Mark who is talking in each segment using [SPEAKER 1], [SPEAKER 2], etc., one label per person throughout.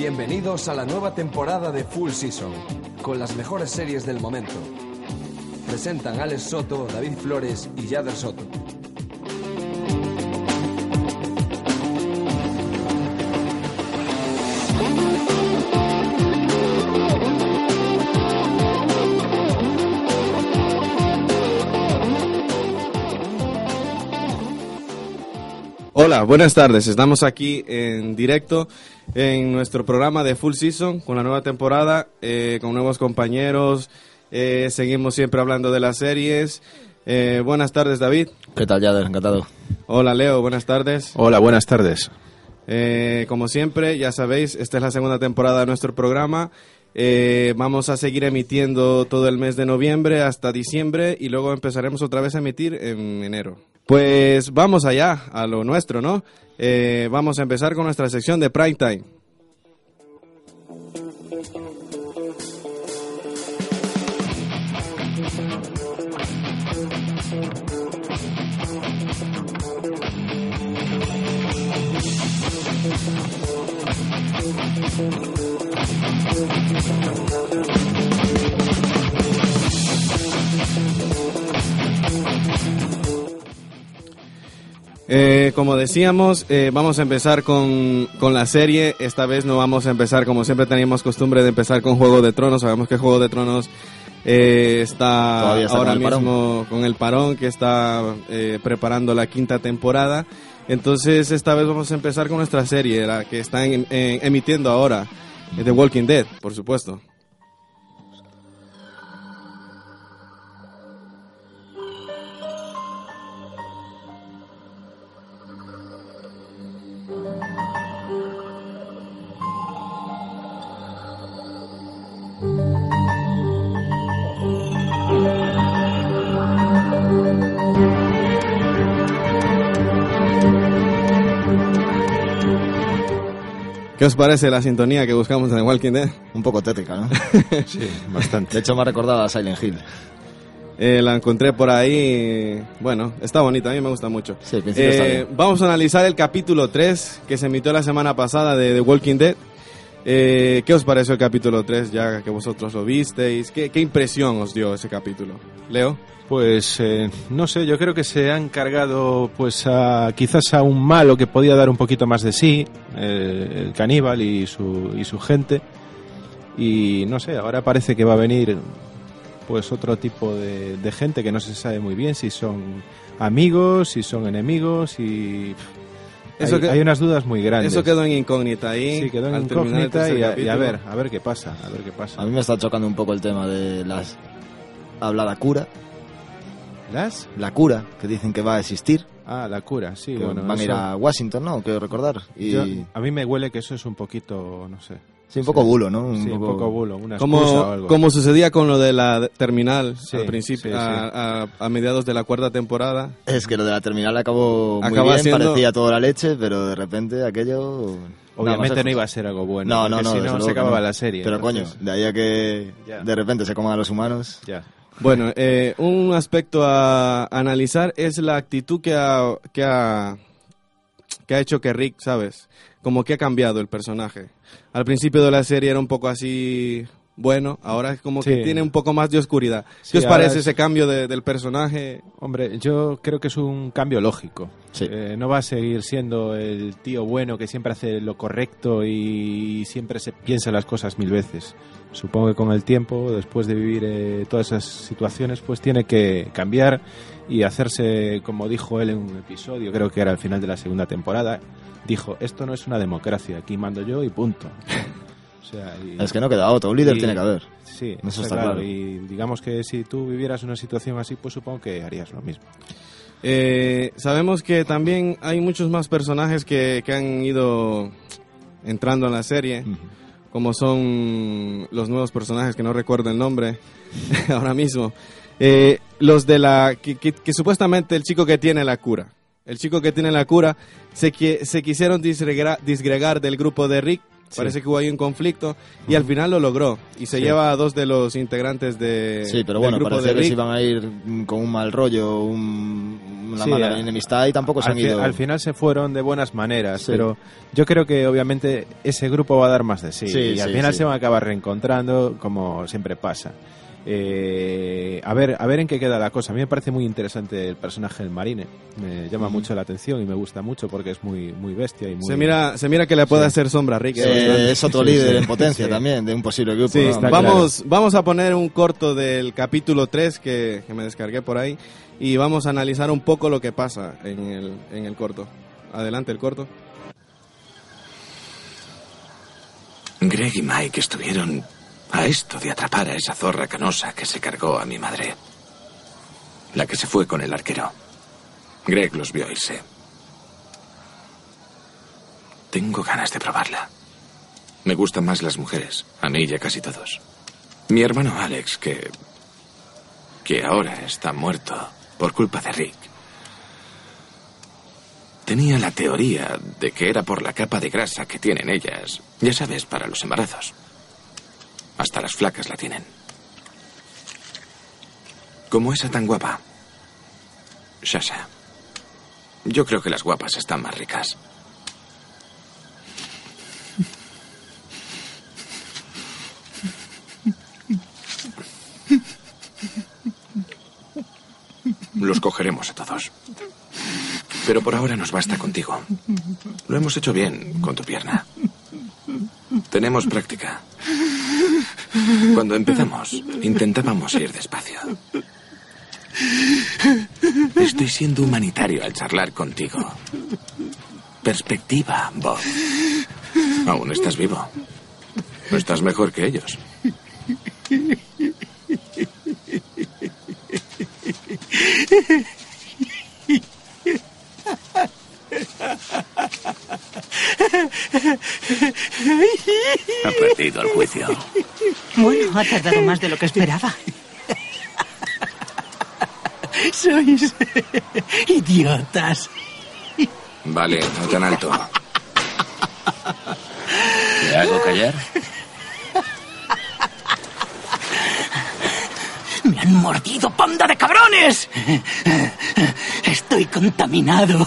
[SPEAKER 1] Bienvenidos a la nueva temporada de Full Season, con las mejores series del momento. Presentan Alex Soto, David Flores y Yader Soto.
[SPEAKER 2] Hola, buenas tardes. Estamos aquí en directo en nuestro programa de Full Season con la nueva temporada, eh, con nuevos compañeros. Eh, seguimos siempre hablando de las series. Eh, buenas tardes, David.
[SPEAKER 3] ¿Qué tal, Yader? Encantado.
[SPEAKER 2] Hola, Leo. Buenas tardes.
[SPEAKER 4] Hola, buenas tardes.
[SPEAKER 2] Eh, como siempre, ya sabéis, esta es la segunda temporada de nuestro programa. Eh, vamos a seguir emitiendo todo el mes de noviembre hasta diciembre y luego empezaremos otra vez a emitir en enero. Pues vamos allá, a lo nuestro, ¿no? Eh, vamos a empezar con nuestra sección de Prime Time. Eh, como decíamos, eh, vamos a empezar con, con la serie. Esta vez no vamos a empezar como siempre teníamos costumbre de empezar con Juego de Tronos. Sabemos que Juego de Tronos eh, está ahora
[SPEAKER 3] con
[SPEAKER 2] mismo con el parón que está eh, preparando la quinta temporada. Entonces esta vez vamos a empezar con nuestra serie, la que está en- en- emitiendo ahora, eh, The Walking Dead, por supuesto. ¿Qué os parece la sintonía que buscamos en The Walking Dead?
[SPEAKER 3] Un poco tétrica, ¿no?
[SPEAKER 4] Sí, bastante.
[SPEAKER 3] De hecho, me ha recordado a Silent Hill.
[SPEAKER 2] Eh, la encontré por ahí. Bueno, está bonita, a mí me gusta mucho.
[SPEAKER 3] Sí, al principio está
[SPEAKER 2] Eh,
[SPEAKER 3] bien.
[SPEAKER 2] vamos a analizar el capítulo 3 que se emitió la semana pasada de The Walking Dead. Eh, ¿Qué os pareció el capítulo 3 ya que vosotros lo visteis? ¿Qué, qué impresión os dio ese capítulo? Leo.
[SPEAKER 4] Pues eh, no sé, yo creo que se han cargado pues a, quizás a un malo que podía dar un poquito más de sí, eh, el caníbal y su, y su gente. Y no sé, ahora parece que va a venir pues otro tipo de, de gente que no se sabe muy bien si son amigos, si son enemigos y
[SPEAKER 2] Eso
[SPEAKER 4] hay,
[SPEAKER 2] que-
[SPEAKER 4] hay unas dudas muy grandes.
[SPEAKER 2] Eso quedó en incógnita ahí.
[SPEAKER 4] Sí, quedó en incógnita y a, y a
[SPEAKER 2] capítulo.
[SPEAKER 4] ver, a ver qué pasa, a ver qué pasa.
[SPEAKER 3] A mí me está chocando un poco el tema de las... Habla la cura,
[SPEAKER 4] ¿Las?
[SPEAKER 3] la cura, que dicen que va a existir.
[SPEAKER 4] Ah, la cura, sí,
[SPEAKER 3] que
[SPEAKER 4] bueno.
[SPEAKER 3] van a ir a Washington, ¿no? Quiero recordar. Y...
[SPEAKER 4] Yo- a mí me huele que eso es un poquito, no sé.
[SPEAKER 3] sí, un poco bulo, ¿no?
[SPEAKER 4] sí, un poco bulo, una excusa o
[SPEAKER 2] Como,
[SPEAKER 4] algo.
[SPEAKER 2] como sucedía con lo de la terminal
[SPEAKER 4] Sí,
[SPEAKER 2] al principio,
[SPEAKER 4] sí, sí.
[SPEAKER 2] A, a- a mediados de la cuarta temporada.
[SPEAKER 3] Es que lo de la terminal acabó muy bien,
[SPEAKER 2] siendo-
[SPEAKER 3] parecía toda la leche, pero de repente aquello...
[SPEAKER 4] Obviamente
[SPEAKER 3] más
[SPEAKER 4] no iba a ser algo bueno.
[SPEAKER 3] No, no, no.
[SPEAKER 4] Si no, se acababa
[SPEAKER 3] no.
[SPEAKER 4] la serie.
[SPEAKER 3] Pero
[SPEAKER 4] entonces,
[SPEAKER 3] coño, de ahí a que
[SPEAKER 4] Ya.
[SPEAKER 3] de repente se coman a los humanos...
[SPEAKER 4] Ya.
[SPEAKER 2] Bueno, eh, un aspecto a analizar es la actitud que ha, que ha que ha hecho que Rick, ¿sabes? Como que ha cambiado el personaje. Al principio de la serie era un poco así bueno, ahora es como que tiene un poco más de oscuridad.
[SPEAKER 4] Sí,
[SPEAKER 2] ¿Qué os parece
[SPEAKER 4] es-
[SPEAKER 2] ese cambio de- del personaje?
[SPEAKER 4] Hombre, yo creo que es un cambio lógico.
[SPEAKER 3] Sí.
[SPEAKER 4] Eh, no va a seguir siendo el tío bueno que siempre hace lo correcto y siempre se piensa las cosas mil veces. Supongo que con el tiempo, después de vivir eh, todas esas situaciones, pues tiene que cambiar y hacerse, como dijo él en un episodio, creo que era al final de la segunda temporada, dijo, esto no es una democracia, aquí mando yo y punto. O sea, y-
[SPEAKER 3] Es que no queda otro, un líder
[SPEAKER 4] y-
[SPEAKER 3] tiene que haber.
[SPEAKER 4] Sí,
[SPEAKER 3] Eso
[SPEAKER 4] está
[SPEAKER 3] está
[SPEAKER 4] claro.
[SPEAKER 3] claro.
[SPEAKER 4] Y digamos que si tú vivieras una situación así, pues supongo que harías lo mismo.
[SPEAKER 2] Eh, sabemos que también hay muchos más personajes que, que han ido entrando en la serie, como son los nuevos personajes que no recuerdo el nombre ahora mismo. Eh, los de la que, que- supuestamente el chico que tiene la cura, el chico que tiene la cura se, se quisieron disgregar, disgregar del grupo de Rick Parece que hubo ahí un conflicto y al final lo logró. Y se
[SPEAKER 4] Sí.
[SPEAKER 2] lleva a dos de los integrantes de,
[SPEAKER 3] Sí, pero bueno, parecía que se iban a ir mm, con un mal rollo, un- una
[SPEAKER 4] Sí,
[SPEAKER 3] mala
[SPEAKER 4] a-
[SPEAKER 3] enemistad y tampoco se han ido.
[SPEAKER 4] al final se fueron de buenas maneras,
[SPEAKER 3] Sí.
[SPEAKER 4] pero yo creo que obviamente ese grupo va a dar más de sí,
[SPEAKER 3] Sí,
[SPEAKER 4] y al
[SPEAKER 3] sí,
[SPEAKER 4] final
[SPEAKER 3] sí.
[SPEAKER 4] se van a acabar reencontrando como siempre pasa. Eh, a ver a ver en qué queda la cosa. A mí me parece muy interesante el personaje del Marine. Me llama mucho la atención y me gusta mucho porque es muy muy bestia y muy
[SPEAKER 2] Se mira, se mira que le puede hacer sombra a Rick.
[SPEAKER 3] Eh,
[SPEAKER 2] eh,
[SPEAKER 3] es otro
[SPEAKER 4] Sí,
[SPEAKER 3] líder
[SPEAKER 4] sí.
[SPEAKER 3] en potencia
[SPEAKER 4] Sí.
[SPEAKER 3] también, de un posible grupo.
[SPEAKER 2] Sí,
[SPEAKER 3] ¿no?
[SPEAKER 2] vamos, vamos a poner un corto del capítulo 3 que, que me descargué por ahí y vamos a analizar un poco lo que pasa en el, en el corto. Adelante el corto.
[SPEAKER 5] Greg y Mike estuvieron a esto de atrapar a esa zorra canosa que se cargó a mi madre. La que se fue con el arquero. Greg los vio irse. Tengo ganas de probarla. Me gustan más las mujeres, a mí y a casi todos. Mi hermano Alex, que... que ahora está muerto por culpa de Rick. Tenía la teoría de que era por la capa de grasa que tienen ellas, ya sabes, para los embarazos. Hasta las flacas la tienen. Como esa tan guapa. Shasha. Yo creo que las guapas están más ricas. Los cogeremos a todos. Pero por ahora nos basta contigo. Lo hemos hecho bien con tu pierna. Tenemos práctica. Cuando empezamos, intentábamos ir despacio. Estoy siendo humanitario al charlar contigo. Perspectiva, Bob. Aún estás vivo. Estás mejor que ellos. Ha perdido el juicio.
[SPEAKER 6] Bueno, ha tardado más de lo que esperaba.
[SPEAKER 7] Sois idiotas.
[SPEAKER 5] Vale, no tan alto.
[SPEAKER 8] ¿Le hago callar?
[SPEAKER 7] ¡Me han mordido, panda de cabrones! Estoy contaminado.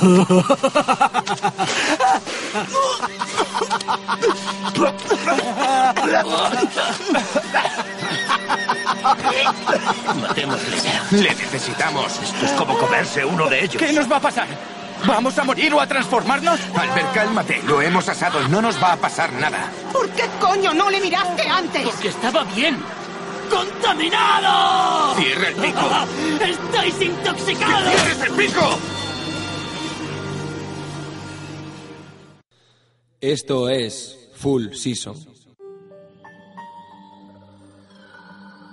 [SPEAKER 8] Matémosle ya.
[SPEAKER 5] Le necesitamos.
[SPEAKER 8] Esto es como comerse uno de ellos.
[SPEAKER 9] ¿Qué nos va a pasar? ¿Vamos a morir o a transformarnos?
[SPEAKER 5] Albert, cálmate. Lo hemos asado. No nos va a pasar nada.
[SPEAKER 6] ¿Por qué coño no le miraste antes?
[SPEAKER 7] Porque estaba bien. ¡Contaminado!
[SPEAKER 5] Cierra el pico.
[SPEAKER 7] ¡Estáis intoxicados!
[SPEAKER 5] ¡Cierres el pico!
[SPEAKER 1] Esto es Full Season.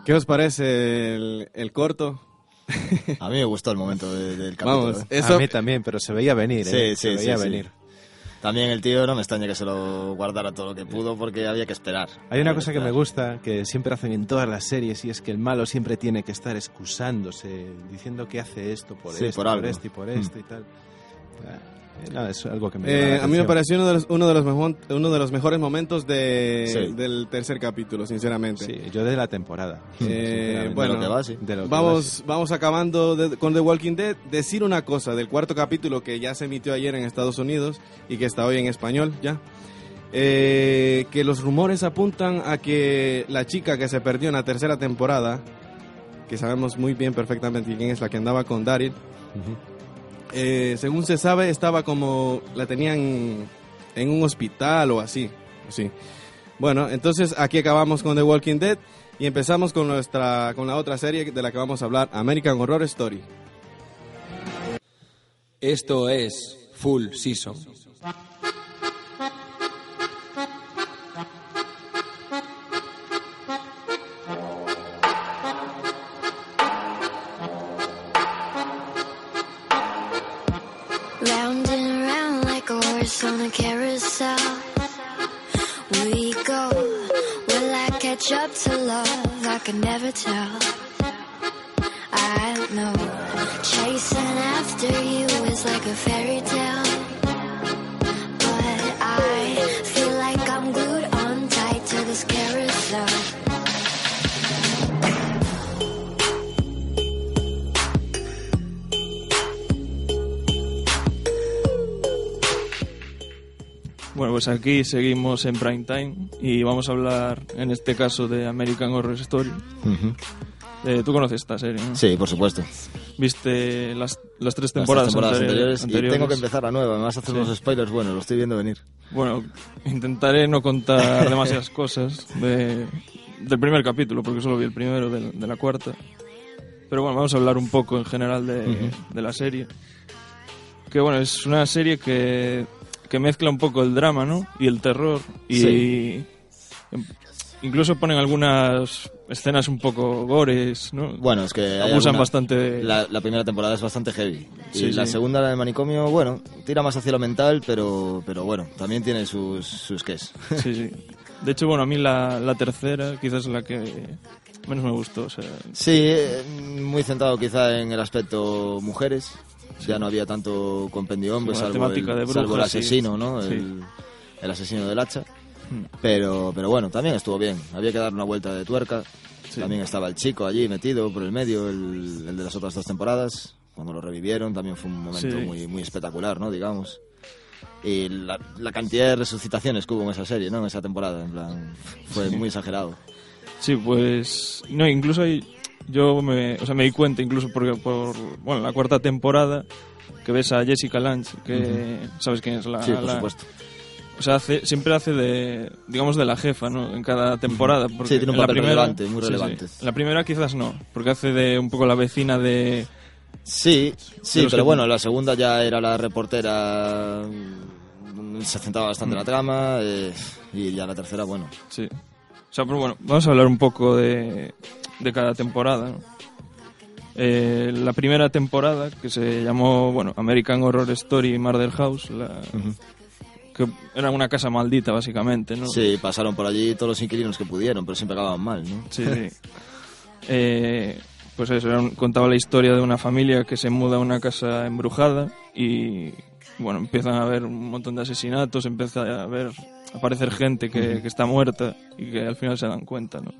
[SPEAKER 2] ¿Qué os parece el, el corto?
[SPEAKER 3] A mí me gustó el momento de- del capítulo.
[SPEAKER 2] Vamos,
[SPEAKER 3] ¿eh?
[SPEAKER 2] eso
[SPEAKER 4] A mí también, pero se veía venir,
[SPEAKER 3] Sí,
[SPEAKER 4] ¿eh?
[SPEAKER 3] sí,
[SPEAKER 4] se veía
[SPEAKER 3] sí, sí.
[SPEAKER 4] venir.
[SPEAKER 3] También el tío no me extraña que se lo guardara todo lo que pudo porque había que esperar.
[SPEAKER 4] Hay una
[SPEAKER 3] Había
[SPEAKER 4] cosa que me
[SPEAKER 3] esperar.
[SPEAKER 4] gusta, que siempre hacen en todas las series, y es que el malo siempre tiene que estar excusándose, diciendo que hace esto por
[SPEAKER 3] Sí,
[SPEAKER 4] esto,
[SPEAKER 3] por
[SPEAKER 4] por,
[SPEAKER 3] algo.
[SPEAKER 4] esto y por
[SPEAKER 3] Mm.
[SPEAKER 4] esto y tal. Ah, no, es algo que me
[SPEAKER 2] Eh, a mí me pareció uno de los, uno de los, mejor- uno de los mejores momentos de,
[SPEAKER 3] Sí.
[SPEAKER 2] del tercer capítulo, sinceramente.
[SPEAKER 4] Sí, yo de la temporada.
[SPEAKER 2] Eh, bueno,
[SPEAKER 3] De lo que va, sí.
[SPEAKER 4] De lo que va,
[SPEAKER 2] Vamos,
[SPEAKER 4] sí.
[SPEAKER 2] vamos acabando de- con The Walking Dead. Decir una cosa del cuarto capítulo que ya se emitió ayer en Estados Unidos y que está hoy en español ya. Eh, que los rumores apuntan a que la chica que se perdió en la tercera temporada, que sabemos muy bien perfectamente quién es la que andaba con Daryl. Eh, según se sabe, estaba como. la tenían en un hospital o así. así. Bueno, entonces aquí acabamos con The Walking Dead y empezamos con, nuestra, con la otra serie de la que vamos a hablar, American Horror Story.
[SPEAKER 1] Esto es Full Season.
[SPEAKER 10] Pues aquí seguimos en Prime Time y vamos a hablar en este caso de American Horror Story. Eh, Tú conoces esta serie, ¿no?
[SPEAKER 3] Sí, por supuesto.
[SPEAKER 10] Viste las, las tres
[SPEAKER 3] Las
[SPEAKER 10] temporadas,
[SPEAKER 3] tres temporadas
[SPEAKER 10] anteriores,
[SPEAKER 3] anteriores, y tengo que empezar la nueva. Me vas a hacer
[SPEAKER 10] Sí.
[SPEAKER 3] unos spoilers buenos, lo estoy viendo venir.
[SPEAKER 10] Bueno, intentaré no contar demasiadas cosas de- del primer capítulo, porque solo vi el primero de, de la cuarta. Pero bueno, vamos a hablar un poco en general de la serie. Que bueno, es una serie que, que mezcla un poco el drama, ¿no? Y el terror. Y
[SPEAKER 3] Sí.
[SPEAKER 10] em- incluso ponen algunas escenas un poco gores, ¿no?
[SPEAKER 3] Bueno, es que hay alguna-
[SPEAKER 10] bastante.
[SPEAKER 3] La, la primera temporada es bastante heavy.
[SPEAKER 10] Sí,
[SPEAKER 3] y la
[SPEAKER 10] sí.
[SPEAKER 3] segunda, la de manicomio, bueno, tira más hacia lo mental, pero, pero bueno, también tiene sus, sus ques.
[SPEAKER 10] Sí, sí. De hecho, bueno, a mí la, la tercera quizás es la que menos me gustó. O sea,
[SPEAKER 3] Sí, eh, muy centrado quizá en el aspecto mujeres. Ya no había tanto compendio hombre, salvo, el, salvo
[SPEAKER 10] sí.
[SPEAKER 3] asesino, ¿no?
[SPEAKER 10] Sí.
[SPEAKER 3] El, asesino del hacha. Pero, pero bueno, también estuvo bien. Había que dar una vuelta de tuerca. También estaba el chico allí metido por el medio, el, el de las otras dos temporadas. Cuando lo revivieron también fue un momento muy, muy espectacular, ¿no? Digamos. Y la, la cantidad de resucitaciones que hubo en esa serie, ¿no? En esa temporada, en plan, fue muy exagerado.
[SPEAKER 10] Sí, pues. No, incluso ahí. Yo me, o sea, me di cuenta, incluso porque por. Bueno, la cuarta temporada, que ves a Jessica Lange, que. ¿Sabes quién es la.?
[SPEAKER 3] Sí, por
[SPEAKER 10] la-
[SPEAKER 3] supuesto.
[SPEAKER 10] O sea, hace, siempre hace de. Digamos, de la jefa, ¿no? En cada temporada. Porque
[SPEAKER 3] Sí, tiene un papel
[SPEAKER 10] primera-
[SPEAKER 3] relevante, muy
[SPEAKER 10] sí,
[SPEAKER 3] relevante.
[SPEAKER 10] La primera quizás no, porque hace de un poco la vecina de.
[SPEAKER 3] Sí, sí, pero
[SPEAKER 10] que-
[SPEAKER 3] bueno, la segunda ya era la reportera, mm, se centraba bastante en la trama, eh, y ya la tercera, bueno.
[SPEAKER 10] Sí. O sea, pero bueno, vamos a hablar un poco de, de cada temporada. ¿no? Eh, la primera temporada, que se llamó, bueno, American Horror Story Murder House, la- que era una casa maldita, básicamente, ¿no?
[SPEAKER 3] Sí, pasaron por allí todos los inquilinos que pudieron, pero siempre acababan mal, ¿no?
[SPEAKER 10] Sí, sí. Eh, pues eso, era un- contaba la historia de una familia que se muda a una casa embrujada y, bueno, empiezan a haber un montón de asesinatos, empieza a haber, aparecer gente que, que está muerta y que al final se dan cuenta, ¿no?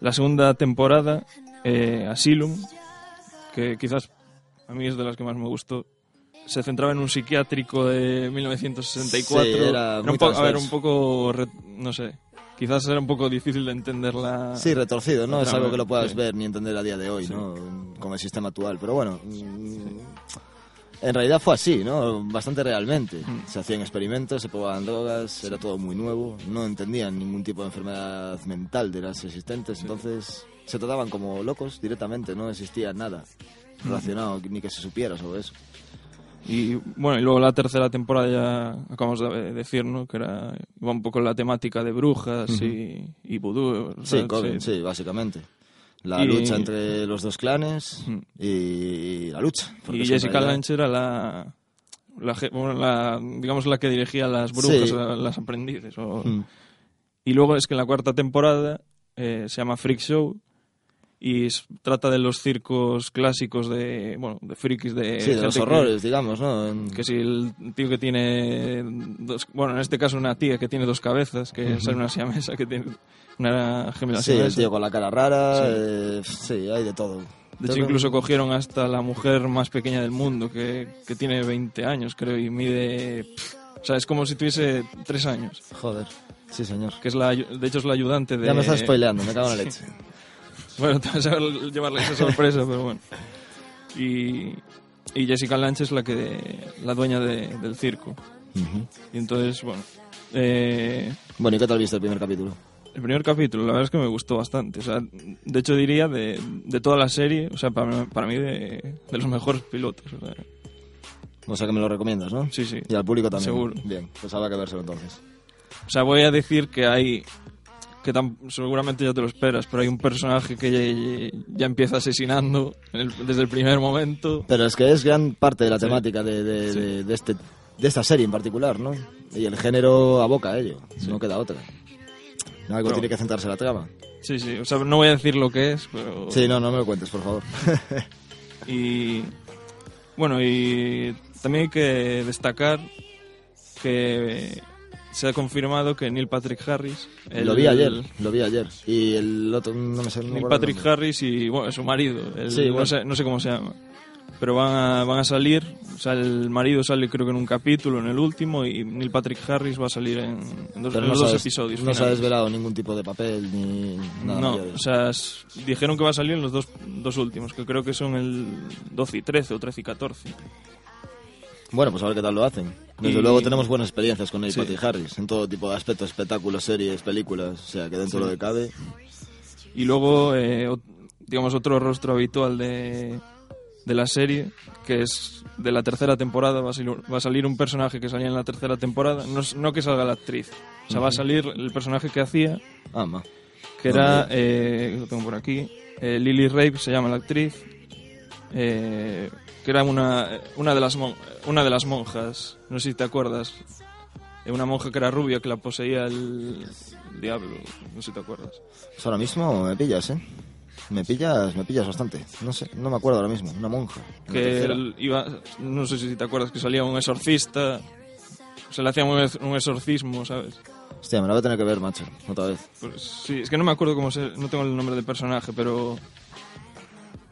[SPEAKER 10] La segunda temporada, eh, Asylum, que quizás a mí es de las que más me gustó, se centraba en un psiquiátrico de 1964.
[SPEAKER 3] Sí, era muy
[SPEAKER 10] un po- a ver, un poco, no sé, quizás era un poco difícil de entender la...
[SPEAKER 3] Sí, retorcido, no es algo que lo puedas
[SPEAKER 10] sí.
[SPEAKER 3] ver ni entender a día de hoy, ¿no? Con el sistema actual, pero bueno, mm, en realidad fue así, ¿no? Bastante realmente.
[SPEAKER 10] Mm.
[SPEAKER 3] Se hacían experimentos, se probaban drogas, era todo muy nuevo, no entendían ningún tipo de enfermedad mental de las existentes, entonces se trataban como locos directamente, no existía nada
[SPEAKER 10] Mm.
[SPEAKER 3] relacionado ni que se supiera sobre eso.
[SPEAKER 10] Y bueno, y luego la tercera temporada ya acabamos de decir, ¿no? Que era iba un poco la temática de brujas y, y vudú.
[SPEAKER 3] Sí, sí, básicamente. La
[SPEAKER 10] Y-
[SPEAKER 3] lucha entre los dos clanes y la lucha.
[SPEAKER 10] Y Jessica Lange era la, la, digamos, la que dirigía las brujas,
[SPEAKER 3] Sí.
[SPEAKER 10] las aprendices. o-
[SPEAKER 3] Mm.
[SPEAKER 10] Y luego es que en la cuarta temporada eh, se llama Freak Show y trata de los circos clásicos de, bueno, de frikis de...
[SPEAKER 3] Sí, de los
[SPEAKER 10] que-
[SPEAKER 3] horrores, digamos, ¿no? En-
[SPEAKER 10] Que si el tío que tiene dos, bueno, en este caso una tía que tiene dos cabezas, que es
[SPEAKER 3] Ujú.
[SPEAKER 10] una siamesa que tiene una gemela
[SPEAKER 3] Sí, el tío con la cara rara,
[SPEAKER 10] Sí.
[SPEAKER 3] eh, sí, hay de todo.
[SPEAKER 10] De hecho, incluso cogieron hasta la mujer más pequeña del mundo, que, que tiene 20 años, creo, y mide... pff, o sea, es como si tuviese 3 años.
[SPEAKER 3] Joder, sí, señor.
[SPEAKER 10] Que es la, de hecho, es la ayudante de...
[SPEAKER 3] Ya me estás spoileando, me cago en la leche.
[SPEAKER 10] Bueno, te vas a llevarle esa sorpresa, pero bueno. Y, y Jessica Lange es la que la dueña de- del circo.
[SPEAKER 3] Ujú.
[SPEAKER 10] Y entonces, bueno... eh,
[SPEAKER 3] Bueno, ¿y qué tal viste el primer capítulo?
[SPEAKER 10] El primer capítulo, la verdad es que me gustó bastante. O sea, de hecho diría de, de toda la serie, o sea, para, para mí de, de los mejores pilotos. O sea,
[SPEAKER 3] O sea que me lo recomiendas, ¿no?
[SPEAKER 10] Sí, sí.
[SPEAKER 3] Y al público también.
[SPEAKER 10] Seguro.
[SPEAKER 3] Bien, pues habrá que vérselo entonces.
[SPEAKER 10] o sea, voy a decir que hay, que tam- seguramente ya te lo esperas, pero hay un personaje que ya, ya empieza asesinando el- desde el primer momento.
[SPEAKER 3] Pero es que es gran parte de la
[SPEAKER 10] Sí.
[SPEAKER 3] temática de, de, de- de este, de esta serie en particular, ¿no? Y el género aboca a ello, no queda otra. Algo
[SPEAKER 10] Pero-
[SPEAKER 3] tiene que centrarse la trama.
[SPEAKER 10] Sí, sí, o sea, no voy a decir lo que es, pero...
[SPEAKER 3] Sí, no, no me lo cuentes, por favor.
[SPEAKER 10] Y bueno, y también hay que destacar que se ha confirmado que Neil Patrick Harris. el-
[SPEAKER 3] Lo vi ayer, lo vi ayer. Y el otro, no me sé.
[SPEAKER 10] Neil Patrick. Harris y bueno, su marido. el-
[SPEAKER 3] Sí, bueno.
[SPEAKER 10] no, sé, no sé cómo se llama. pero van a, van a salir. O sea, el marido sale creo que en un capítulo, en el último, y Neil Patrick Harris va a salir en, en dos,
[SPEAKER 3] Pero
[SPEAKER 10] en
[SPEAKER 3] no
[SPEAKER 10] los dos episodios.
[SPEAKER 3] No se ha desvelado ningún tipo de papel ni nada.
[SPEAKER 10] No, o sea, dijeron que va a salir en los dos, dos últimos, que creo que son el 12 y 13 o 13 y 14.
[SPEAKER 3] Bueno, pues a ver qué tal lo hacen. Desde
[SPEAKER 10] Y-
[SPEAKER 3] luego tenemos buenas experiencias con Neil
[SPEAKER 10] Sí.
[SPEAKER 3] Patrick Harris en todo tipo de aspectos, espectáculos, series, películas, o sea que dentro
[SPEAKER 10] Sí.
[SPEAKER 3] de lo que cabe.
[SPEAKER 10] Y luego, eh, digamos, otro rostro habitual de, de la serie, que es de la tercera temporada, va a, salir, va a salir un personaje que salía en la tercera temporada, no, que salga la actriz, o sea, va a salir el personaje que hacía,
[SPEAKER 3] Ah, ma.
[SPEAKER 10] que era, eh, lo tengo por aquí, eh, Lily Rape se llama la actriz, eh, que era una, una, de las mon- una de las monjas, no sé si te acuerdas, eh, una monja que era rubia que la poseía el diablo, no sé si te acuerdas.
[SPEAKER 3] Pues ahora mismo me pillas, ¿eh? Me pillas, me pillas bastante. No sé, no me acuerdo ahora mismo. Una monja.
[SPEAKER 10] que él iba, no sé si te acuerdas que salía un exorcista, se le hacía un exorcismo, ¿sabes?
[SPEAKER 3] Hostia, me la voy a tener que ver, macho. Otra vez.
[SPEAKER 10] Pues sí, es que no me acuerdo cómo se, no tengo el nombre del personaje, pero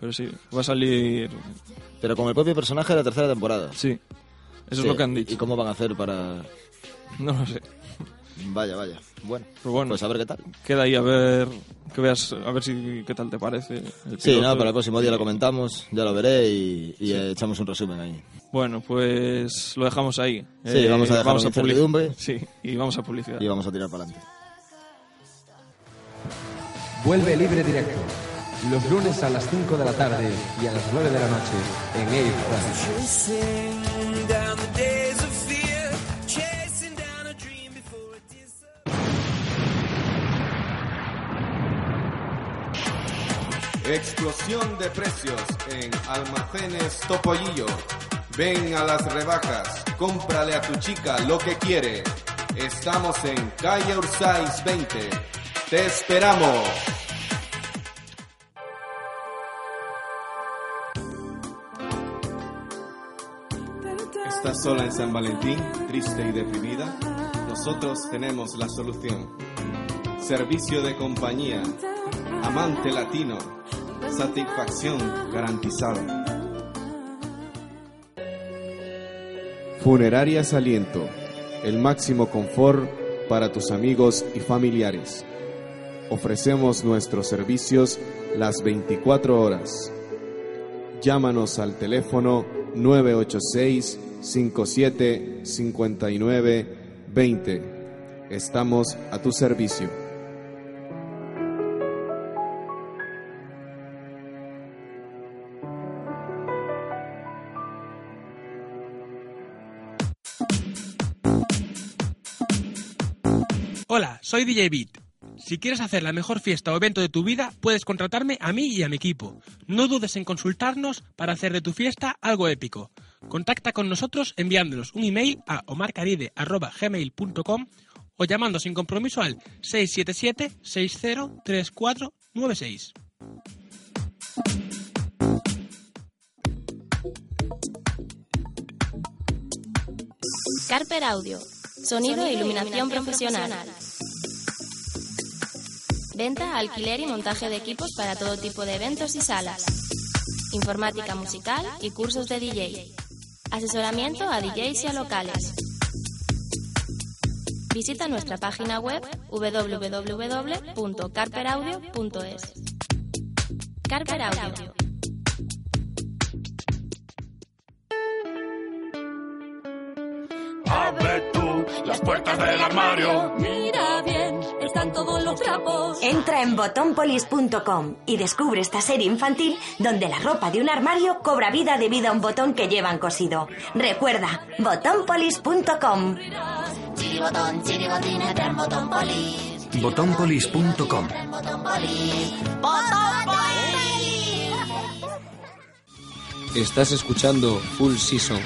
[SPEAKER 10] pero sí, va a salir,
[SPEAKER 3] Pero con el propio personaje de la tercera temporada.
[SPEAKER 10] sí, eso
[SPEAKER 3] Sí,
[SPEAKER 10] es lo que han dicho.
[SPEAKER 3] ¿Y cómo van a hacer para...?
[SPEAKER 10] No lo sé,
[SPEAKER 3] Vaya, vaya. Bueno,
[SPEAKER 10] pero bueno,
[SPEAKER 3] pues a ver qué tal.
[SPEAKER 10] queda ahí a ver, que veas, a ver si qué tal te parece. el
[SPEAKER 3] Sí, nada, para el próximo día lo comentamos, ya lo veré y, y, eh, echamos un resumen ahí.
[SPEAKER 10] Bueno, pues lo dejamos ahí.
[SPEAKER 3] Sí, vamos a dejarlo en
[SPEAKER 10] public-
[SPEAKER 3] incertidumbre.
[SPEAKER 10] Sí, y vamos a publicidad.
[SPEAKER 3] Y vamos a tirar para adelante.
[SPEAKER 1] Vuelve libre directo. Los lunes a las 5 de la tarde y a las 9 de la noche en Air.
[SPEAKER 2] Explosión de precios en Almacenes Topollillo. Ven a las rebajas, cómprale a tu chica lo que quiere. Estamos en calle Ursáis 20. ¡Te esperamos! ¿Estás sola en San Valentín, triste y deprimida? Nosotros tenemos la solución. Servicio de compañía, amante latino, satisfacción garantizada. Funeraria Saliento, el máximo confort para tus amigos y familiares. Ofrecemos nuestros servicios las 24 horas. Llámanos al teléfono 986 57 59 20. Estamos a tu servicio.
[SPEAKER 11] Hola, soy DJ Beat. Si quieres hacer la mejor fiesta o evento de tu vida, puedes contratarme a mí y a mi equipo. No dudes en consultarnos para hacer de tu fiesta algo épico. Contacta con nosotros enviándonos un email a omarcaride.gmail.com o llamando sin compromiso al 677 603496.
[SPEAKER 12] Carper Audio. Sonido e iluminación profesional. Venta, alquiler y montaje de equipos para todo tipo de eventos y salas. Informática musical y cursos de DJ. Asesoramiento a DJs y a locales. Visita nuestra página web www.carperaudio.es. Carper Audio.
[SPEAKER 13] Abre tú las puertas del armario.
[SPEAKER 14] Mira bien, están todos
[SPEAKER 15] Entra en botonpolis.com y descubre esta serie infantil donde la ropa de un armario cobra vida debido a un botón que llevan cosido. Recuerda, botonpolis.com.
[SPEAKER 14] Chiribotón, chiribotín, el botón polis.
[SPEAKER 16] Botonpolis.com.
[SPEAKER 1] Estás escuchando Full Season.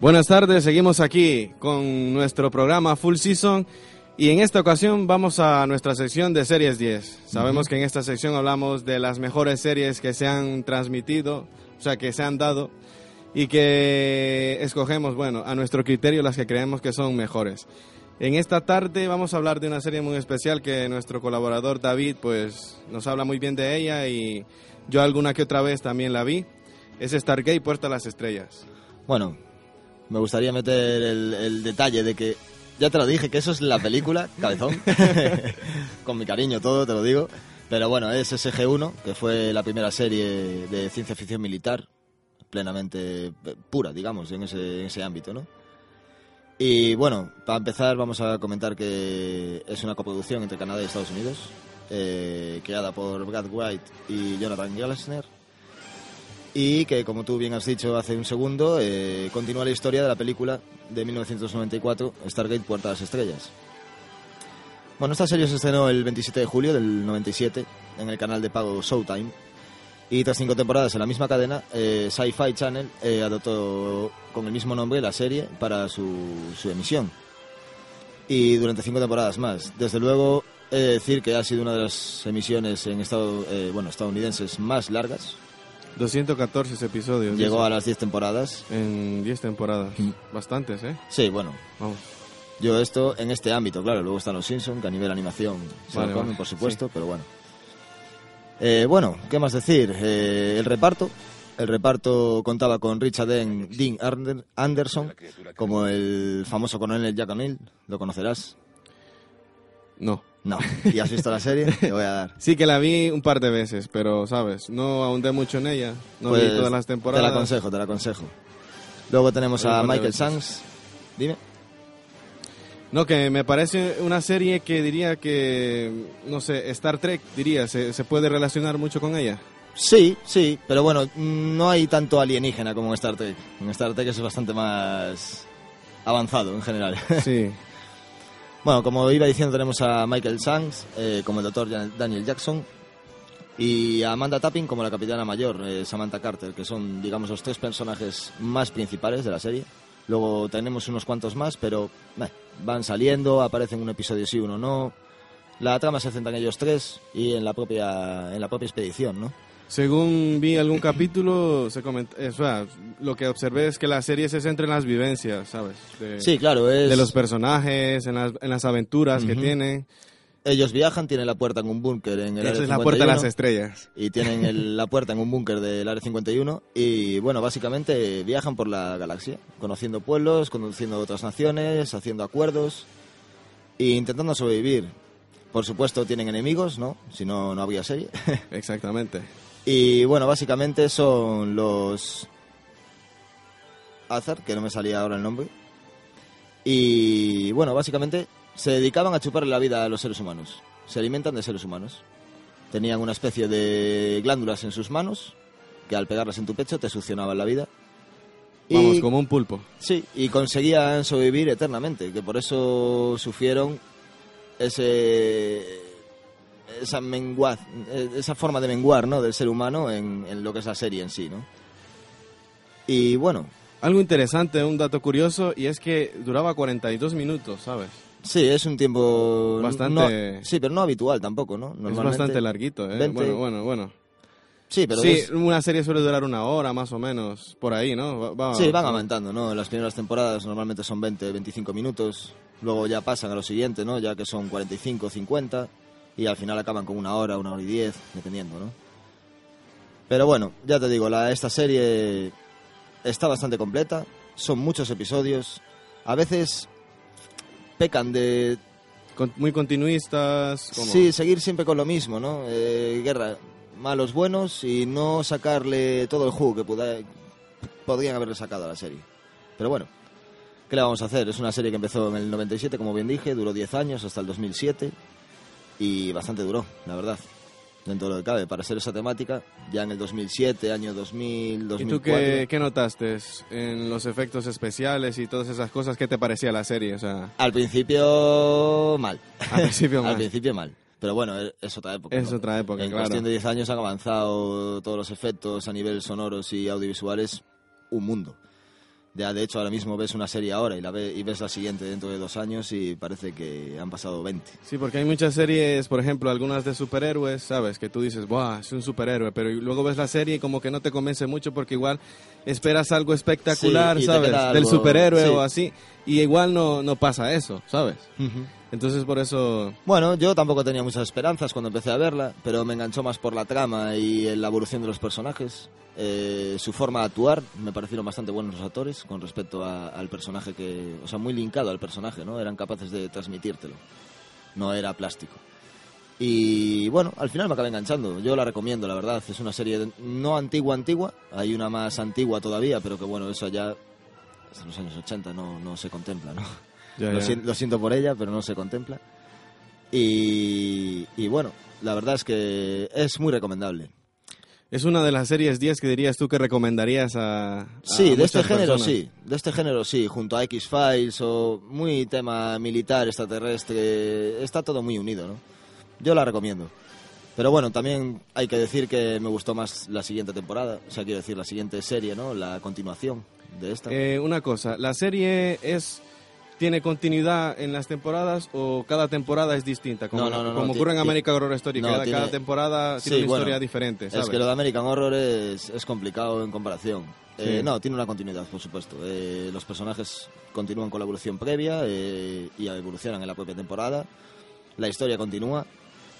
[SPEAKER 2] Buenas tardes, seguimos aquí con nuestro programa Full Season y en esta ocasión vamos a nuestra sección de Series 10. Sabemos que en esta sección hablamos de las mejores series que se han transmitido, o sea, que se han dado y que escogemos, bueno, a nuestro criterio las que creemos que son mejores. En esta tarde vamos a hablar de una serie muy especial que nuestro colaborador David pues nos habla muy bien de ella y yo alguna que otra vez también la vi. Es Stargate Puerta a las Estrellas.
[SPEAKER 3] Bueno, me gustaría meter el, el detalle de que, ya te lo dije, que eso es la película, cabezón, con mi cariño todo, te lo digo, pero bueno, es SG-1, que fue la primera serie de ciencia ficción militar, plenamente pura, digamos, en ese, en ese ámbito, ¿no? Y bueno, para empezar vamos a comentar que es una coproducción entre Canadá y Estados Unidos, eh, creada por Brad White y Jonathan Glasner, y que, como tú bien has dicho hace un segundo, eh, continúa la historia de la película de 1994, Stargate Puerta a las Estrellas. Bueno, esta serie se estrenó el 27 de julio del 97 en el canal de pago Showtime. Y tras cinco temporadas en la misma cadena, eh, Sci-Fi Channel eh, adoptó con el mismo nombre la serie para su, emisión. Y durante cinco temporadas más. Desde luego, he de decir que ha sido una de las emisiones en estado, bueno, estadounidenses más largas.
[SPEAKER 2] 214 episodios.
[SPEAKER 3] Llegó
[SPEAKER 2] dice.
[SPEAKER 3] a las 10 temporadas.
[SPEAKER 2] En 10 temporadas. Bastantes, ¿eh?
[SPEAKER 3] Sí, bueno.
[SPEAKER 2] Vamos.
[SPEAKER 3] Yo esto en este ámbito, claro. Luego están los Simpsons, que a nivel animación se
[SPEAKER 2] Vale,
[SPEAKER 3] lo comen,
[SPEAKER 2] vale,
[SPEAKER 3] por supuesto, pero bueno. Eh, bueno, ¿qué más decir? Eh, el reparto. El reparto contaba con Richard Dean, Dean Ander- Anderson como el famoso coronel Jack O'Neill. ¿Lo conocerás?
[SPEAKER 2] No.
[SPEAKER 3] No. ¿Y has visto la serie? Te voy a dar.
[SPEAKER 2] Sí que la vi un par de veces, pero, ¿sabes? No ahondé mucho en ella. No vi
[SPEAKER 3] Pues,
[SPEAKER 2] todas las temporadas.
[SPEAKER 3] Te la aconsejo, te la aconsejo. Luego tenemos a Michael. Sands. Dime.
[SPEAKER 2] No, que me parece una serie que diría que, no sé, Star Trek, diría, se, se puede relacionar mucho con ella.
[SPEAKER 3] Sí, sí, pero bueno, no hay tanto alienígena como en Star Trek. En Star Trek es bastante más avanzado en general.
[SPEAKER 2] Sí.
[SPEAKER 3] bueno, como iba diciendo, tenemos a Michael Sands eh, como el doctor Daniel Jackson y a Amanda Tapping como la capitana mayor, eh, Samantha Carter, que son, digamos, los tres personajes más principales de la serie. Luego tenemos unos cuantos más, pero van saliendo, aparecen un episodio sí, uno no. La trama se centra en ellos tres y en la propia, en la propia expedición, ¿no?
[SPEAKER 2] Según vi algún capítulo, se comenta, eh, o sea, lo que observé es que la serie se centra en las vivencias, ¿sabes? De,
[SPEAKER 3] Sí, claro, es-
[SPEAKER 2] De los personajes, en las, en las aventuras que tienen.
[SPEAKER 3] Ellos viajan, tienen la puerta en un búnker en el
[SPEAKER 2] Esa
[SPEAKER 3] área
[SPEAKER 2] es la puerta de
[SPEAKER 3] 51,
[SPEAKER 2] las estrellas.
[SPEAKER 3] Y tienen el- la puerta en un búnker del área 51 y bueno, básicamente viajan por la galaxia, conociendo pueblos, conociendo otras naciones, haciendo acuerdos e intentando sobrevivir. Por supuesto tienen enemigos, ¿no? Si no, no habría serie.
[SPEAKER 2] Exactamente.
[SPEAKER 3] Y bueno, básicamente son los Azar, que no me salía ahora el nombre. Y bueno, básicamente se dedicaban a chuparle la vida a los seres humanos. Se alimentan de seres humanos. Tenían una especie de glándulas en sus manos que al pegarlas en tu pecho te succionaban la vida.
[SPEAKER 2] Vamos,
[SPEAKER 3] Y-
[SPEAKER 2] como un pulpo.
[SPEAKER 3] Sí, y conseguían sobrevivir eternamente, que por eso sufrieron ese esa menguaz, esa forma de menguar, ¿no? del ser humano en, en lo que es la serie en sí, ¿no? Y bueno,
[SPEAKER 2] Algo interesante, un dato curioso, y es que duraba 42 minutos, ¿sabes?
[SPEAKER 3] sí, es un tiempo
[SPEAKER 2] Bastante-
[SPEAKER 3] no- sí, pero no habitual tampoco, ¿no?
[SPEAKER 2] Es bastante larguito, ¿eh?
[SPEAKER 3] 20.
[SPEAKER 2] Bueno, bueno, bueno.
[SPEAKER 3] Sí, pero
[SPEAKER 2] sí,
[SPEAKER 3] es-
[SPEAKER 2] una serie suele durar una hora más o menos, por ahí, ¿no? Va- va-
[SPEAKER 3] Sí, van aumentando, ¿no? Las primeras temporadas normalmente son 20, 25 minutos, luego ya pasan a lo siguiente, ¿no? Ya que son 45, 50, y al final acaban con una hora, una hora y diez, dependiendo, ¿no? Pero bueno, ya te digo, la, esta serie está bastante completa, son muchos episodios, a veces pecan de...
[SPEAKER 2] Con- muy continuistas. ¿cómo?
[SPEAKER 3] Sí, seguir siempre con lo mismo, ¿no? Eh, guerra, malos buenos y no sacarle todo el jugo que pueda- podrían haberle sacado a la serie. Pero bueno, ¿qué le vamos a hacer? Es una serie que empezó en el 97, como bien dije, duró 10 años hasta el 2007 y bastante duró, la verdad. Dentro de lo que cabe, para ser esa temática, ya en el 2007, año 2000,
[SPEAKER 2] ¿Y
[SPEAKER 3] 2004.
[SPEAKER 2] tú qué, qué notaste en los efectos especiales y todas esas cosas? ¿Qué te parecía la serie? O sea,
[SPEAKER 3] Al principio mal.
[SPEAKER 2] Al principio mal.
[SPEAKER 3] Al principio mal. Pero bueno, es- es otra época.
[SPEAKER 2] Es
[SPEAKER 3] ¿no?
[SPEAKER 2] otra época,
[SPEAKER 3] En
[SPEAKER 2] claro.
[SPEAKER 3] cuestión de 10 años han avanzado todos los efectos a nivel sonoros y audiovisuales un mundo. Ya, de hecho, ahora mismo ves una serie ahora y, la ve- y ves la siguiente dentro de dos años y parece que han pasado 20.
[SPEAKER 2] Sí, porque hay muchas series, por ejemplo, algunas de superhéroes, ¿sabes? Que tú dices, ¡buah! Es un superhéroe, pero luego ves la serie y como que no te convence mucho porque igual esperas algo espectacular,
[SPEAKER 3] Sí,
[SPEAKER 2] ¿sabes? Del superhéroe
[SPEAKER 3] sí.
[SPEAKER 2] o así. Y igual no, no pasa eso, ¿sabes? Entonces por eso...
[SPEAKER 3] Bueno, yo tampoco tenía muchas esperanzas cuando empecé a verla, pero me enganchó más por la trama y la evolución de los personajes. Eh, su forma de actuar, me parecieron bastante buenos los actores con respecto a- al personaje que... O sea, muy linkado al personaje, ¿no? Eran capaces de transmitírtelo. No era plástico. Y bueno, al final me acabé enganchando. Yo la recomiendo, la verdad. Es una serie de- no antigua, antigua. Hay una más antigua todavía, pero que bueno, eso ya... Hasta los años 80 no, no se contempla, ¿no?
[SPEAKER 2] Ya,
[SPEAKER 3] lo,
[SPEAKER 2] ya.
[SPEAKER 3] sien- lo siento por ella, pero no se contempla. Y, y bueno, la verdad es que es muy recomendable.
[SPEAKER 2] Es una de las series 10 que dirías tú que recomendarías a... a
[SPEAKER 3] Sí, de este género
[SPEAKER 2] personas.
[SPEAKER 3] sí, de este género sí, junto a X-Files o muy tema militar, extraterrestre, está todo muy unido, ¿no? Yo la recomiendo. Pero bueno, también hay que decir que me gustó más la siguiente temporada, o sea, quiero decir, la siguiente serie, ¿no? La continuación de esta.
[SPEAKER 2] Eh, una cosa, ¿la serie es tiene continuidad en las temporadas o cada temporada es distinta? Como,
[SPEAKER 3] No, no, no,
[SPEAKER 2] como ocurre en American Horror Story, cada,
[SPEAKER 3] tiene-
[SPEAKER 2] cada temporada tiene
[SPEAKER 3] Sí,
[SPEAKER 2] una
[SPEAKER 3] bueno,
[SPEAKER 2] historia diferente, ¿sabes?
[SPEAKER 3] Es que lo de American Horror es, es complicado en comparación. Eh,
[SPEAKER 2] Sí.
[SPEAKER 3] no, tiene una continuidad, por supuesto. Eh, los personajes continúan con la evolución previa eh, y evolucionan en la propia temporada. La historia continúa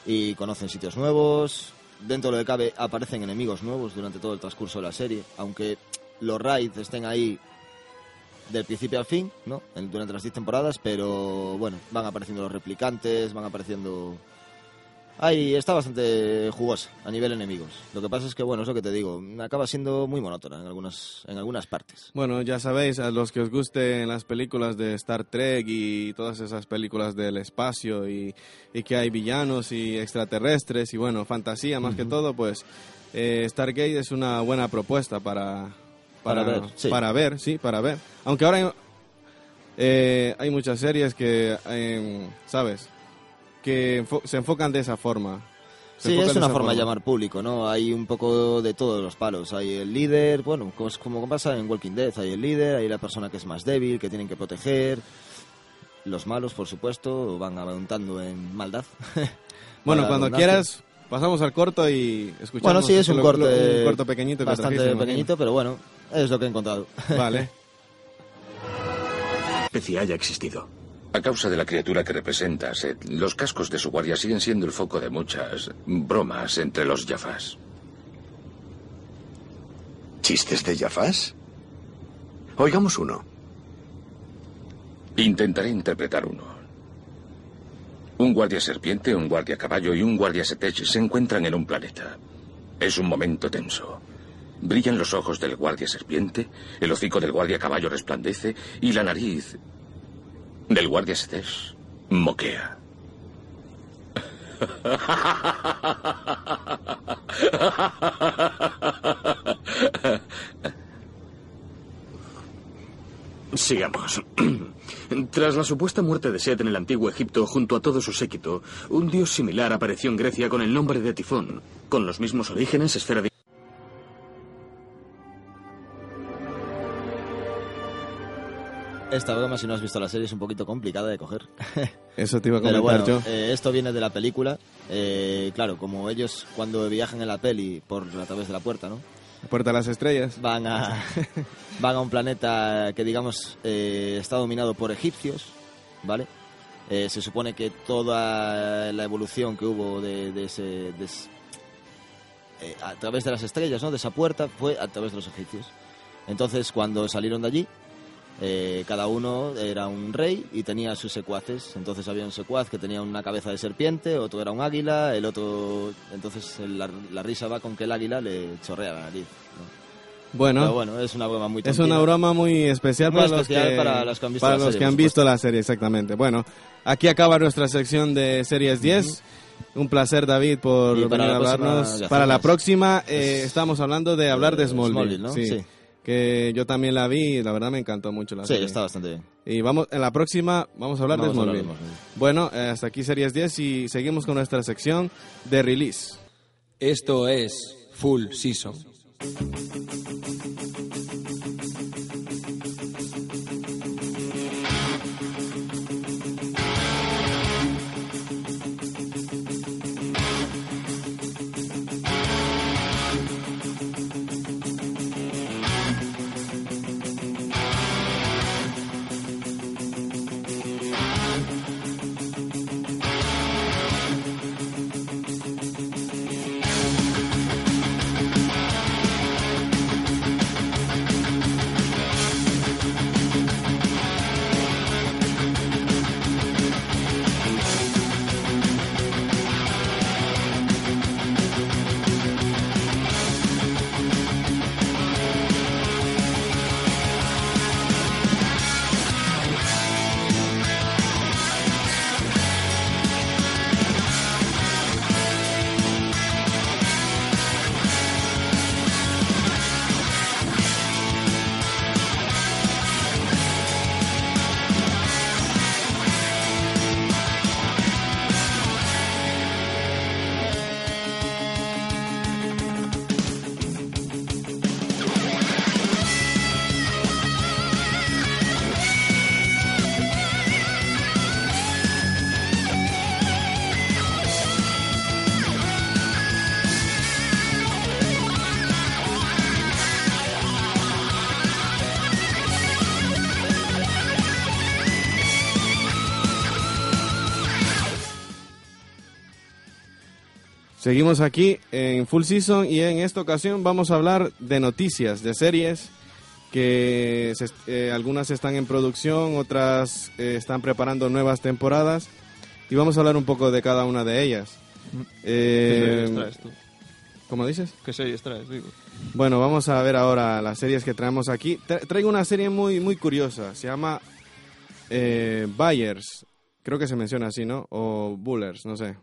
[SPEAKER 3] y conocen sitios nuevos. Dentro de lo que cabe aparecen enemigos nuevos durante todo el transcurso de la serie, aunque los raids estén ahí del principio al fin, ¿no? Durante las 10 temporadas, pero bueno, van apareciendo los replicantes, van apareciendo Ahí está bastante jugosa a nivel enemigos. Lo que pasa es que, bueno, es lo que te digo, acaba siendo muy monótona en algunas, en algunas partes.
[SPEAKER 2] Bueno, ya sabéis, a los que os gusten las películas de Star Trek y todas esas películas del espacio y, y que hay villanos y extraterrestres y bueno, fantasía más que todo, pues eh, Stargate es una buena propuesta para,
[SPEAKER 3] Para ver, sí.
[SPEAKER 2] para ver, sí, para ver. Aunque ahora hay, eh, hay muchas series que, eh, ¿sabes? Que enfo- se enfocan de esa forma. Se
[SPEAKER 3] Sí, es una forma de llamar público, ¿no? Hay un poco de todos los palos. Hay el líder, bueno, como, como pasa en Walking Dead, hay el líder, hay la persona que es más débil, que tienen que proteger. Los malos, por supuesto, van aumentando en maldad.
[SPEAKER 2] Bueno, cuando quieras, pasamos al corto y escuchamos.
[SPEAKER 3] Bueno, sí, es un
[SPEAKER 2] lo-
[SPEAKER 3] corte,
[SPEAKER 2] lo- un corto pequeñito. que
[SPEAKER 3] bastante
[SPEAKER 2] trajiste,
[SPEAKER 3] pequeñito, pero bueno, es lo que he encontrado.
[SPEAKER 2] Vale.
[SPEAKER 5] especie haya existido.
[SPEAKER 8] A causa de la criatura que representa, Seth, los cascos de su guardia siguen siendo el foco de muchas bromas entre los Jafas.
[SPEAKER 16] ¿Chistes de Jafas? Oigamos uno.
[SPEAKER 8] Intentaré interpretar uno. Un guardia serpiente, un guardia caballo y un guardia setech se encuentran en un planeta. Es un momento tenso. Brillan los ojos del guardia serpiente, el hocico del guardia caballo resplandece y la nariz del guardia moquea.
[SPEAKER 17] Sigamos. Tras la supuesta muerte de Set en el antiguo Egipto junto a todo su séquito, un dios similar apareció en Grecia con el nombre de Tifón, con los mismos orígenes, esfera de...
[SPEAKER 3] Esta broma, si no has visto la serie, es un poquito complicada de coger.
[SPEAKER 2] Eso te iba a comentar
[SPEAKER 3] bueno,
[SPEAKER 2] yo.
[SPEAKER 3] eh, esto viene de la película. Eh, claro, como ellos cuando viajan en la peli por a través de la puerta, ¿no?
[SPEAKER 2] Puerta a las estrellas.
[SPEAKER 3] Van a, van a un planeta que, digamos, eh, está dominado por egipcios, ¿vale? Eh, se supone que toda la evolución que hubo de, de ese... de ese- eh, a través de las estrellas, ¿no? De esa puerta fue a través de los egipcios. Entonces, cuando salieron de allí, eh, cada uno era un rey y tenía sus secuaces. Entonces había un secuaz que tenía una cabeza de serpiente, otro era un águila, el otro... Entonces la, la risa va con que el águila le chorrea la nariz. ¿no?
[SPEAKER 2] Bueno,
[SPEAKER 3] Pero bueno, es una broma muy
[SPEAKER 2] es
[SPEAKER 3] tontina.
[SPEAKER 2] una broma muy especial,
[SPEAKER 3] Muy
[SPEAKER 2] para,
[SPEAKER 3] especial
[SPEAKER 2] los que,
[SPEAKER 3] para los que han visto
[SPEAKER 2] para
[SPEAKER 3] la
[SPEAKER 2] los
[SPEAKER 3] serie,
[SPEAKER 2] que han visto la serie, exactamente. Bueno, aquí acaba nuestra sección de Series 10. Un placer, David, por venir a
[SPEAKER 3] próxima
[SPEAKER 2] hablarnos. Para la próxima eh, estamos hablando de hablar de Smallville.
[SPEAKER 3] Smallville, ¿no?
[SPEAKER 2] sí.
[SPEAKER 3] Sí.
[SPEAKER 2] Que yo también la vi y la verdad me encantó mucho la
[SPEAKER 3] Sí,
[SPEAKER 2] serie.
[SPEAKER 3] está bastante bien.
[SPEAKER 2] Y vamos, en la próxima vamos a hablar
[SPEAKER 3] Vamos
[SPEAKER 2] de.
[SPEAKER 3] Smallville.
[SPEAKER 2] Bueno, eh, hasta aquí Series 10 y seguimos con nuestra sección de release.
[SPEAKER 1] Esto es Full Season.
[SPEAKER 2] Seguimos aquí en Full Season y en esta ocasión vamos a hablar de noticias, de series que se- eh, algunas están en producción, otras eh, están preparando nuevas temporadas y vamos a hablar un poco de cada una de ellas.
[SPEAKER 10] ¿Qué
[SPEAKER 2] Eh,
[SPEAKER 10] series traes tú?
[SPEAKER 2] ¿Cómo dices?
[SPEAKER 10] ¿Qué series traes, digo?
[SPEAKER 2] Bueno, vamos a ver ahora las series que traemos aquí. Tra- traigo una serie muy, muy curiosa. Se llama eh, Buyers. Creo que se menciona así, ¿no? O Bullers, no sé.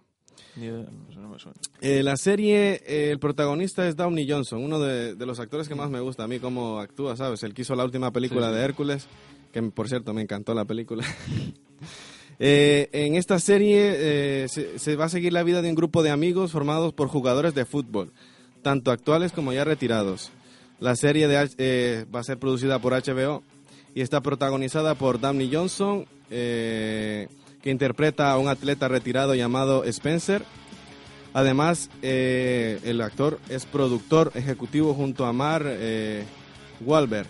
[SPEAKER 10] Suena.
[SPEAKER 2] Eh, la serie, eh, el protagonista es Downey Johnson, uno de, de los actores que más me gusta a mí, cómo actúa, ¿sabes? El que hizo la última película
[SPEAKER 10] Sí,
[SPEAKER 2] de Hércules, que por cierto me encantó la película. Eh, en esta serie eh, se, se va a seguir la vida de un grupo de amigos formados por jugadores de fútbol, tanto actuales como ya retirados. La serie de, eh, va a ser producida por HBO y está protagonizada por Downey Johnson, eh, que interpreta a un atleta retirado llamado Spencer. Además, eh, el actor es productor ejecutivo junto a Mar eh, Wahlberg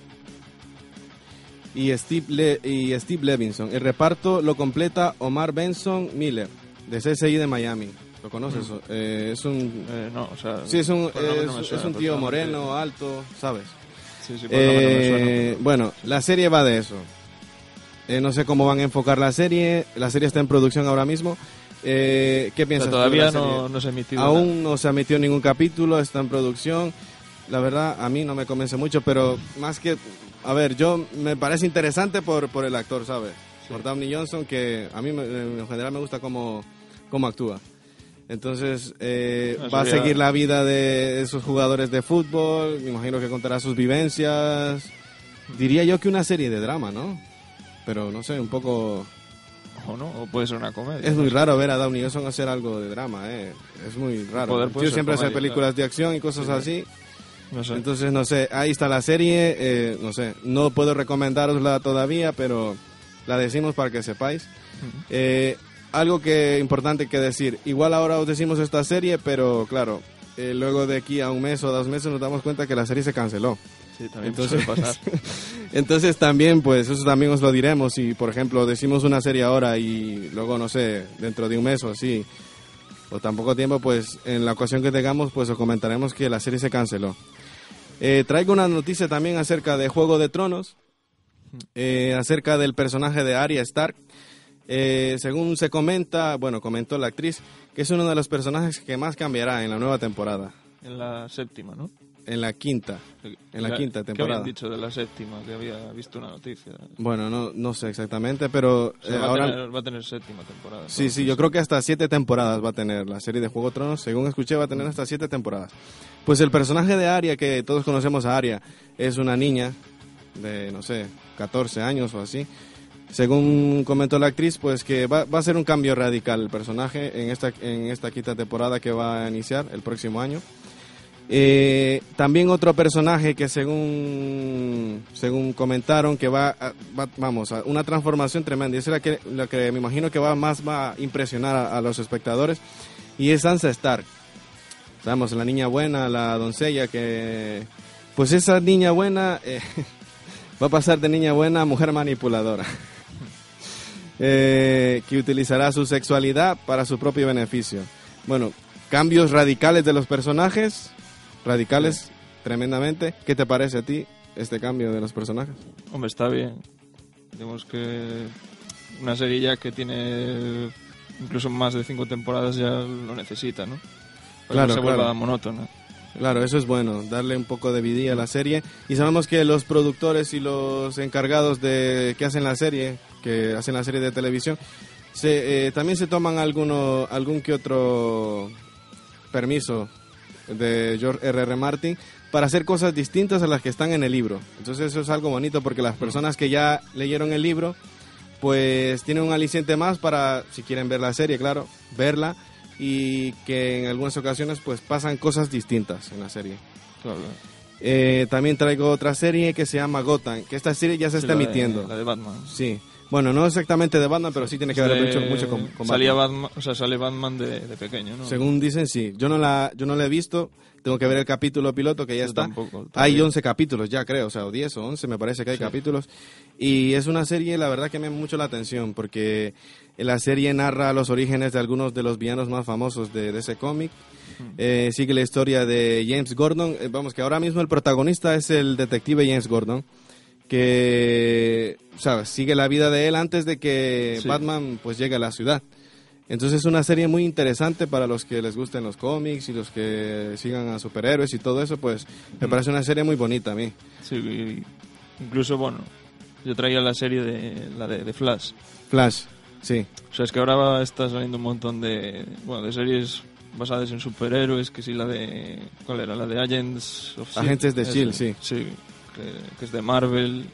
[SPEAKER 2] y Steve, Le- y Steve Levinson. El reparto lo completa Omar Benson Miller, de CSI de Miami. ¿Lo conoces?
[SPEAKER 10] Mm.
[SPEAKER 2] Eh, es un...
[SPEAKER 10] Eh, no, o sea,
[SPEAKER 2] sí, es un,
[SPEAKER 10] no
[SPEAKER 2] es- un tío moreno, alto, ¿sabes?
[SPEAKER 10] Sí, sí, no suena,
[SPEAKER 2] bueno, la serie va de eso. Eh, no sé cómo van a enfocar la serie. La serie está en producción ahora mismo. Eh, ¿Qué piensas? tú de
[SPEAKER 10] todavía
[SPEAKER 2] la
[SPEAKER 10] no-
[SPEAKER 2] serie?
[SPEAKER 10] no se ha emitido
[SPEAKER 2] Aún no se ha emitido ningún capítulo, está en producción. La verdad, a mí no me convence mucho, pero más que... A ver, yo me parece interesante por, por el actor, ¿sabes? Por Downey Johnson, que a mí en general me gusta cómo, cómo actúa. Entonces, eh,
[SPEAKER 10] Eso
[SPEAKER 2] va a seguir la vida de esos jugadores de fútbol. Me imagino que contará sus vivencias. Diría yo que una serie de drama, ¿no? Pero no sé, un poco.
[SPEAKER 10] O no, o puede ser una comedia.
[SPEAKER 2] Es muy raro ver a Downey Johnson hacer algo de drama, ¿eh? Es muy raro.
[SPEAKER 10] Ser
[SPEAKER 2] siempre hace películas
[SPEAKER 10] claro.
[SPEAKER 2] de acción y cosas
[SPEAKER 10] Sí.
[SPEAKER 2] así.
[SPEAKER 10] No sé.
[SPEAKER 2] Entonces, no sé, ahí está la serie. eh, no sé, no puedo recomendarosla todavía, pero la decimos para que sepáis. Eh, algo que importante que decir. Igual ahora os decimos esta serie, pero claro, eh, luego de aquí a un mes o dos meses nos damos cuenta que la serie se canceló.
[SPEAKER 10] Sí, también
[SPEAKER 2] Entonces,
[SPEAKER 10] suele pasar.
[SPEAKER 2] entonces también, pues eso también os lo diremos. Si, por ejemplo, decimos una serie ahora y luego, no sé, dentro de un mes o así, o tan poco tiempo, pues en la ocasión que tengamos, pues os comentaremos que la serie se canceló. Eh, traigo una noticia también acerca de Juego de Tronos, eh, acerca del personaje de Arya Stark. Eh, según se comenta, bueno, comentó la actriz, que es uno de los personajes que más cambiará en la nueva temporada,
[SPEAKER 10] En la séptima, ¿no?
[SPEAKER 2] En la quinta, en la
[SPEAKER 10] ¿Qué-
[SPEAKER 2] quinta
[SPEAKER 10] ¿Qué
[SPEAKER 2] temporada.
[SPEAKER 10] habían dicho de la séptima? Que había visto una noticia.
[SPEAKER 2] Bueno, no, no sé exactamente, pero
[SPEAKER 10] O sea,
[SPEAKER 2] eh,
[SPEAKER 10] va,
[SPEAKER 2] ahora...
[SPEAKER 10] a tener, va a tener séptima temporada.
[SPEAKER 2] Sí, sí, yo creo que hasta siete temporadas va a tener la serie de Juego de Tronos. Según escuché, va a tener hasta siete temporadas. Pues el personaje de Arya, que todos conocemos a Arya, es una niña de, no sé, 14 años o así. Según comentó la actriz, pues que va, va a ser un cambio radical el personaje en esta, en esta quinta temporada que va a iniciar el próximo año. Eh, también otro personaje que según según comentaron que va, a- va- vamos a una transformación tremenda. Y es la que, la que me imagino que va más va a impresionar a, a los espectadores. Y es Sansa Stark. La niña buena la doncella que pues esa niña buena eh, va a pasar de niña buena a mujer manipuladora. Eh, que utilizará su sexualidad para su propio beneficio. Bueno cambios radicales de los personajes radicales tremendamente. ¿Qué te parece a ti este cambio de los personajes?
[SPEAKER 10] Hombre, está bien. Digamos que una serie ya que tiene incluso más de cinco temporadas ya lo necesita, ¿no? Para
[SPEAKER 2] Claro,
[SPEAKER 10] que se vuelva
[SPEAKER 2] claro.
[SPEAKER 10] monótona.
[SPEAKER 2] Claro, eso es bueno, darle un poco de vidilla a la serie. Y sabemos que los productores y los encargados de que hacen la serie, que hacen la serie de televisión, se, eh, también se toman alguno, algún que otro permiso de George R. R. Martin para hacer cosas distintas a las que están en el libro. Entonces eso es algo bonito porque las personas que ya leyeron el libro, pues tienen un aliciente más para, si quieren ver la serie, claro, verla y que en algunas ocasiones pues pasan cosas distintas en la serie.
[SPEAKER 10] Claro.
[SPEAKER 2] Eh, también traigo otra serie que se llama Gotham, que esta serie ya se
[SPEAKER 10] Sí,
[SPEAKER 2] está
[SPEAKER 10] la de-
[SPEAKER 2] emitiendo.
[SPEAKER 10] la de Batman.
[SPEAKER 2] Sí, Bueno, no exactamente de Batman, pero sí tiene que ver mucho, mucho con, con
[SPEAKER 10] salía
[SPEAKER 2] Batman.
[SPEAKER 10] Batman, o sea, sale Batman de, de pequeño, ¿no?
[SPEAKER 2] Según dicen, sí. Yo no la, yo no la he visto. Tengo que ver el capítulo piloto que ya
[SPEAKER 10] Yo
[SPEAKER 2] está.
[SPEAKER 10] tampoco,
[SPEAKER 2] hay
[SPEAKER 10] todavía.
[SPEAKER 2] 11 capítulos ya, creo. O sea, o 10 o 11 me parece que hay
[SPEAKER 10] Sí.
[SPEAKER 2] capítulos. Y es una serie, la verdad, que me llama mucho la atención porque la serie narra los orígenes de algunos de los villanos más famosos de, de ese cómic. Eh, sigue la historia de James Gordon. Eh, vamos, que ahora mismo el protagonista es el detective James Gordon. Que, ¿sabes? Sigue la vida de él antes de que
[SPEAKER 10] Sí.
[SPEAKER 2] Batman pues llegue a la ciudad. Entonces es una serie muy interesante para los que les gusten los cómics y los que sigan a superhéroes y todo eso, pues me
[SPEAKER 10] Mm.
[SPEAKER 2] parece una serie muy bonita a mí.
[SPEAKER 10] Sí, incluso, bueno, yo traía la serie de la de, de Flash.
[SPEAKER 2] Flash, sí.
[SPEAKER 10] O sea, es que ahora va- está saliendo un montón de, bueno, de series basadas en superhéroes, que sí, la de, ¿cuál era? La de Agents of.
[SPEAKER 2] Agentes de S.H.I.E.L.D., sí.
[SPEAKER 10] Sí, que, que es de Marvel.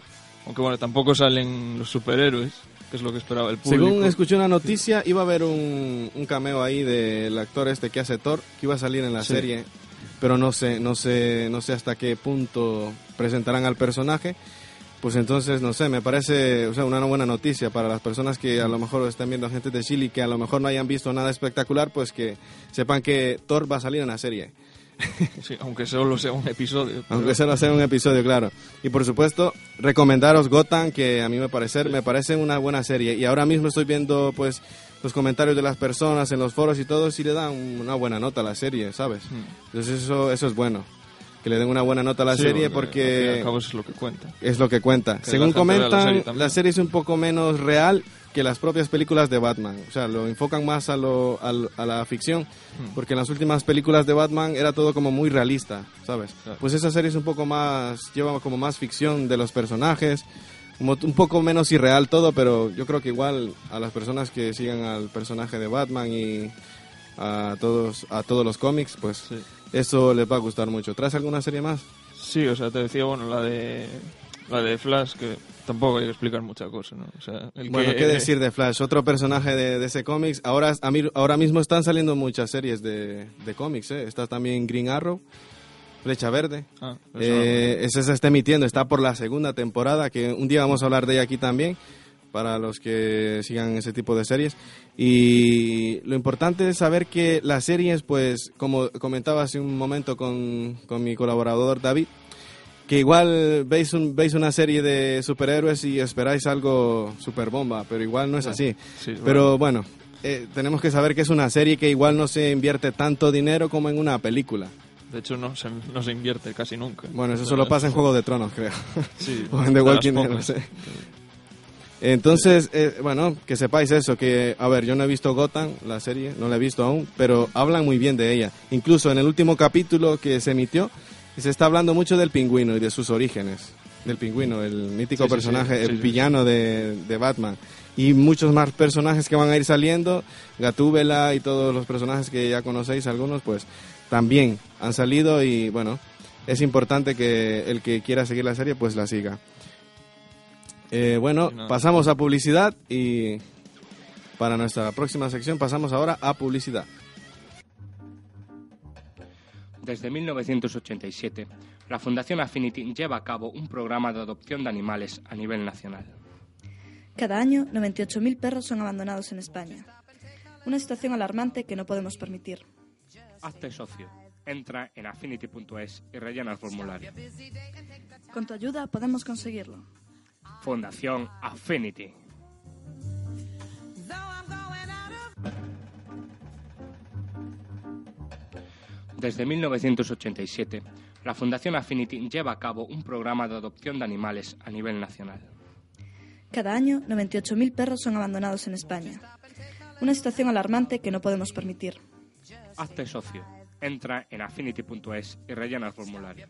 [SPEAKER 10] Aunque bueno, tampoco salen los superhéroes, que es lo que esperaba el público.
[SPEAKER 2] Según escuché una noticia, iba a haber un, un cameo ahí del actor este que hace Thor, que iba a salir en la
[SPEAKER 10] Sí.
[SPEAKER 2] serie, pero no sé, no sé, no sé hasta qué punto presentarán al personaje. Pues entonces, no sé, me parece o sea, una buena noticia para las personas que a lo mejor estén viendo Agentes de Chile y que a lo mejor no hayan visto nada espectacular, pues que sepan que Thor va a salir en la serie.
[SPEAKER 10] Sí, aunque solo sea un episodio. pero-
[SPEAKER 2] Aunque solo sea un episodio, claro. Y por supuesto, recomendaros Gotham, que a mí me parece, me parece una buena serie. Y ahora mismo estoy viendo pues los comentarios de las personas en los foros y todo, si le dan una buena nota a la serie, ¿sabes? Entonces eso, eso es bueno. Que le den una buena nota a la
[SPEAKER 10] Sí,
[SPEAKER 2] serie
[SPEAKER 10] porque,
[SPEAKER 2] porque
[SPEAKER 10] al cabo es lo que cuenta.
[SPEAKER 2] es lo que cuenta.
[SPEAKER 10] Que
[SPEAKER 2] Según
[SPEAKER 10] la
[SPEAKER 2] comentan,
[SPEAKER 10] serie
[SPEAKER 2] la serie, es un poco menos real que las propias películas de Batman. O sea, lo enfocan más a, lo, a, la ficción,
[SPEAKER 10] Hmm.
[SPEAKER 2] porque en las últimas películas de Batman era todo como muy realista, ¿sabes? Pues esa serie es un poco más, lleva como más ficción de los personajes, como un poco menos irreal todo, pero yo creo que igual a las personas que sigan al personaje de Batman y a todos, a todos los cómics, pues eso les va a gustar mucho. ¿Traes alguna serie más?
[SPEAKER 10] Sí, o sea, te decía, bueno, la de la de Flash, que tampoco hay que explicar mucha cosa, ¿no? O sea, el
[SPEAKER 2] Bueno,
[SPEAKER 10] que-
[SPEAKER 2] ¿qué decir de Flash? Otro personaje de, de ese cómics. Ahora, a mí- ahora mismo están saliendo muchas series de, de cómics. ¿eh? Está también Green Arrow, Flecha Verde.
[SPEAKER 10] Ah,
[SPEAKER 2] Eh, ese se está emitiendo, está por la segunda temporada, que un día vamos a hablar de ella aquí también, para los que sigan ese tipo de series. Y lo importante es saber que las series, pues, como comentaba hace un momento con, con mi colaborador David, que igual veis, un, veis una serie de superhéroes y esperáis algo super bomba, pero igual no es así.
[SPEAKER 10] Sí,
[SPEAKER 2] pero bueno, eh, tenemos que saber que es una serie que igual no se invierte tanto dinero como en una película.
[SPEAKER 10] De hecho, no se, no se invierte casi nunca.
[SPEAKER 2] Bueno, eso solo pasa en Juego de Tronos, creo.
[SPEAKER 10] Sí,
[SPEAKER 2] o en The Walking Dead, no
[SPEAKER 10] pocas.
[SPEAKER 2] sé. Entonces, eh, bueno, que sepáis eso, que, a ver, yo no he visto Gotham, la serie, no la he visto aún, pero hablan muy bien de ella. Incluso en el último capítulo que se emitió, se está hablando mucho del pingüino y de sus orígenes. Del pingüino, el mítico
[SPEAKER 10] Sí,
[SPEAKER 2] personaje,
[SPEAKER 10] sí,
[SPEAKER 2] el
[SPEAKER 10] sí,
[SPEAKER 2] villano de, de Batman. Y muchos más personajes que van a ir saliendo, Gatúbela y todos los personajes que ya conocéis, algunos, pues también han salido y bueno, es importante que el que quiera seguir la serie, pues la siga. Eh, bueno,
[SPEAKER 10] no.
[SPEAKER 2] pasamos a publicidad y para nuestra próxima sección pasamos ahora a publicidad.
[SPEAKER 11] Desde 1987, la Fundación Affinity lleva a cabo un programa de adopción de animales a nivel nacional.
[SPEAKER 18] Cada año, 98.000 perros son abandonados en España. Una situación alarmante que no podemos permitir.
[SPEAKER 11] Hazte socio. Entra en affinity.es y rellena el formulario.
[SPEAKER 18] Con tu ayuda podemos conseguirlo.
[SPEAKER 11] Fundación Affinity. Desde 1987, la Fundación Affinity lleva a cabo un programa de adopción de animales a nivel nacional.
[SPEAKER 18] Cada año, 98.000 perros son abandonados en España. Una situación alarmante que no podemos permitir.
[SPEAKER 11] Hazte socio. Entra en affinity.es y rellena el formulario.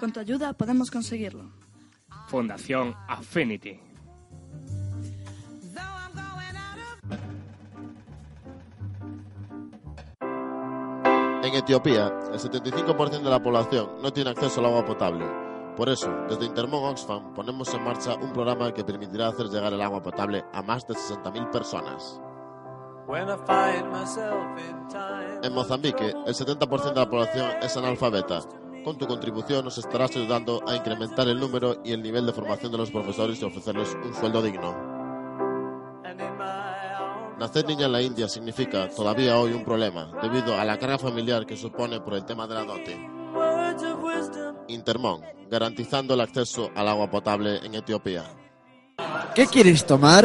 [SPEAKER 18] Con tu ayuda podemos conseguirlo.
[SPEAKER 11] Fundación Affinity.
[SPEAKER 19] En Etiopía, el 75% de la población no tiene acceso al agua potable. Por eso, desde Intermón Oxfam ponemos en marcha un programa que permitirá hacer llegar el agua potable a más de 60.000 personas. En Mozambique, el 70% de la población es analfabeta. Con tu contribución nos estarás ayudando a incrementar el número y el nivel de formación de los profesores y ofrecerles un sueldo digno. Nacer niña en la India significa todavía hoy un problema debido a la carga familiar que supone por el tema de la dote. Intermón, garantizando el acceso al agua potable en Etiopía.
[SPEAKER 20] ¿Qué quieres tomar?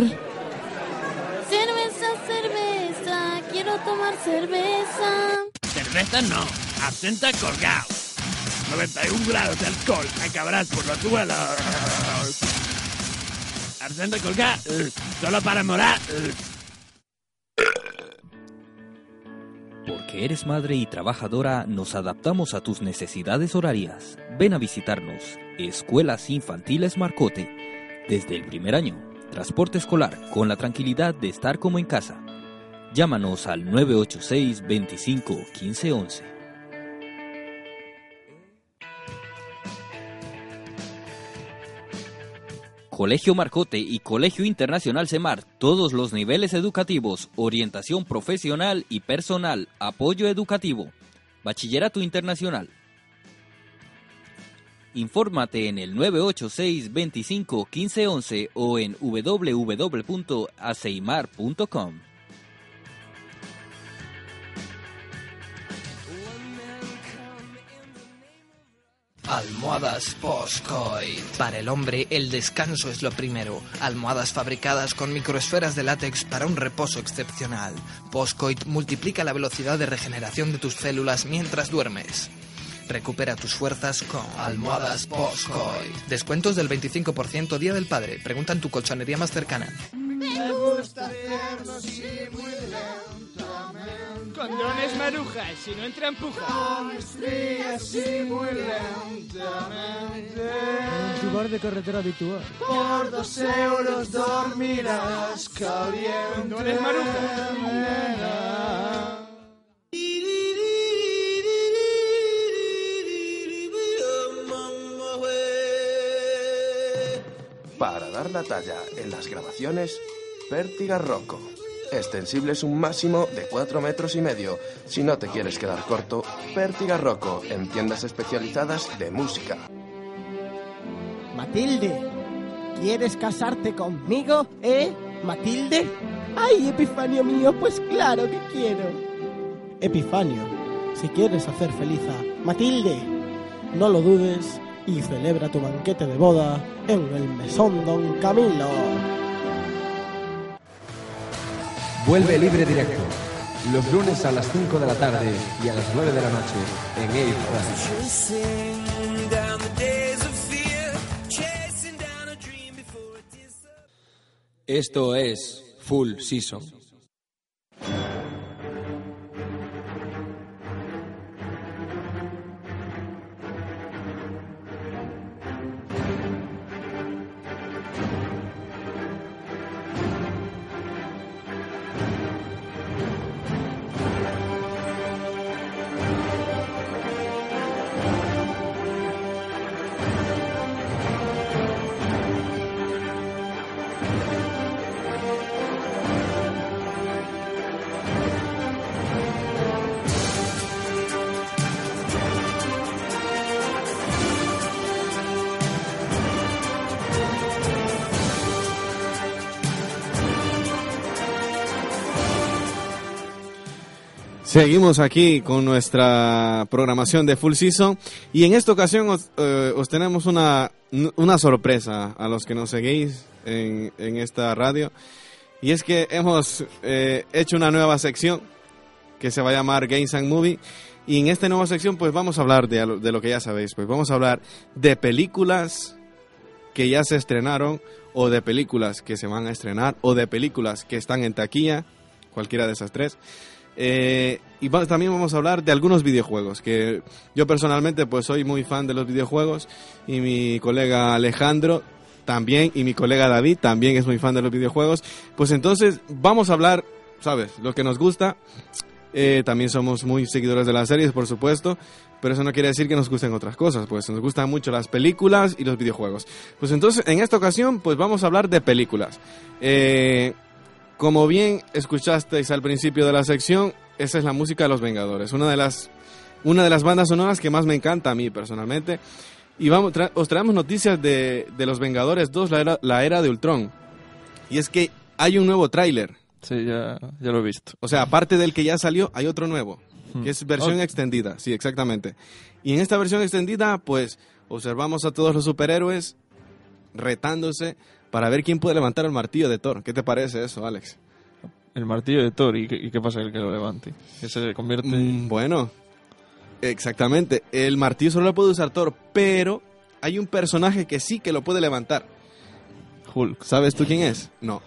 [SPEAKER 21] Cerveza, cerveza, quiero tomar cerveza.
[SPEAKER 22] Cerveza no, absenta colgado. 91 grados de alcohol, acabarás por los suelos. Absenta colgado, solo para morar.
[SPEAKER 23] Porque eres madre y trabajadora, nos adaptamos a tus necesidades horarias. Ven a visitarnos. Escuelas Infantiles Marcote. Desde el primer año. Transporte escolar con la tranquilidad de estar como en casa. Llámanos al 986 25 15 Colegio Marcote y Colegio Internacional Semar, todos los niveles educativos, orientación profesional y personal, apoyo educativo, bachillerato internacional. Infórmate en el 986 25 15 11 o en www.aceimar.com.
[SPEAKER 24] Almohadas Postcoit. Para el hombre, el descanso es lo primero. Almohadas fabricadas con microesferas de látex para un reposo excepcional. Postcoit multiplica la velocidad de regeneración de tus células mientras duermes. Recupera tus fuerzas con Almohadas Postcoit. Descuentos del 25% Día del Padre. Pregunta en tu colchonería más cercana.
[SPEAKER 25] Me gusta hacerlo así muy.
[SPEAKER 26] Condones marujas, si no entra empuja.
[SPEAKER 25] Con estrías así muy lentamente.
[SPEAKER 27] En tu bar de carretera habitual.
[SPEAKER 25] Por dos euros dormirás caliente.
[SPEAKER 26] Condones marujas.
[SPEAKER 25] nena.
[SPEAKER 28] Para dar la talla en las grabaciones, Pértiga Rocco. Extensibles un máximo de 4 metros y medio. Si no te quieres quedar corto, Pértiga Rocco en tiendas especializadas de música.
[SPEAKER 27] Matilde, ¿quieres casarte conmigo, eh? Matilde. Ay, Epifanio mío, pues claro que quiero. Epifanio, si quieres hacer feliz a Matilde, no lo dudes y celebra tu banquete de boda en el Mesón Don Camilo.
[SPEAKER 1] Vuelve libre directo. Los lunes a las 5 de la tarde y a las 9 de la noche en Air. Esto es Full Season.
[SPEAKER 2] Seguimos aquí con nuestra programación de Full Season y en esta ocasión os, eh, os tenemos una, una sorpresa a los que nos seguís en, en esta radio y es que hemos eh, hecho una nueva sección que se va a llamar Games and Movie y en esta nueva sección pues vamos a hablar de, de lo que ya sabéis, pues vamos a hablar de películas que ya se estrenaron o de películas que se van a estrenar o de películas que están en taquilla, cualquiera de esas tres. Eh, y va- también vamos a hablar de algunos videojuegos, que yo personalmente pues soy muy fan de los videojuegos y mi colega Alejandro también y mi colega David también es muy fan de los videojuegos. Pues entonces vamos a hablar, ¿sabes? Lo que nos gusta. Eh, también somos muy seguidores de las series, por supuesto, pero eso no quiere decir que nos gusten otras cosas, pues nos gustan mucho las películas y los videojuegos. Pues entonces, en esta ocasión, pues vamos a hablar de películas. Eh, como bien escuchasteis al principio de la sección, esa es la música de Los Vengadores, una de las una de las bandas sonoras que más me encanta a mí personalmente. Y vamos, tra- os traemos noticias de, de Los Vengadores 2, la era, la era de Ultron. Y es que hay un nuevo tráiler.
[SPEAKER 10] Sí, ya, ya lo he visto.
[SPEAKER 2] O sea, aparte del que ya salió, hay otro nuevo,
[SPEAKER 10] Hmm.
[SPEAKER 2] que es versión extendida. Sí, exactamente. Y en esta versión extendida, pues, observamos a todos los superhéroes retándose para ver quién puede levantar el martillo de Thor. ¿Qué te parece eso, Alex?
[SPEAKER 10] El martillo de Thor, ¿y qué, y qué pasa el que lo levante? Que se convierte...
[SPEAKER 2] Mm, bueno, exactamente. El martillo solo lo puede usar Thor, pero hay un personaje que sí que lo puede levantar.
[SPEAKER 10] Hulk.
[SPEAKER 2] ¿Sabes tú quién es? No.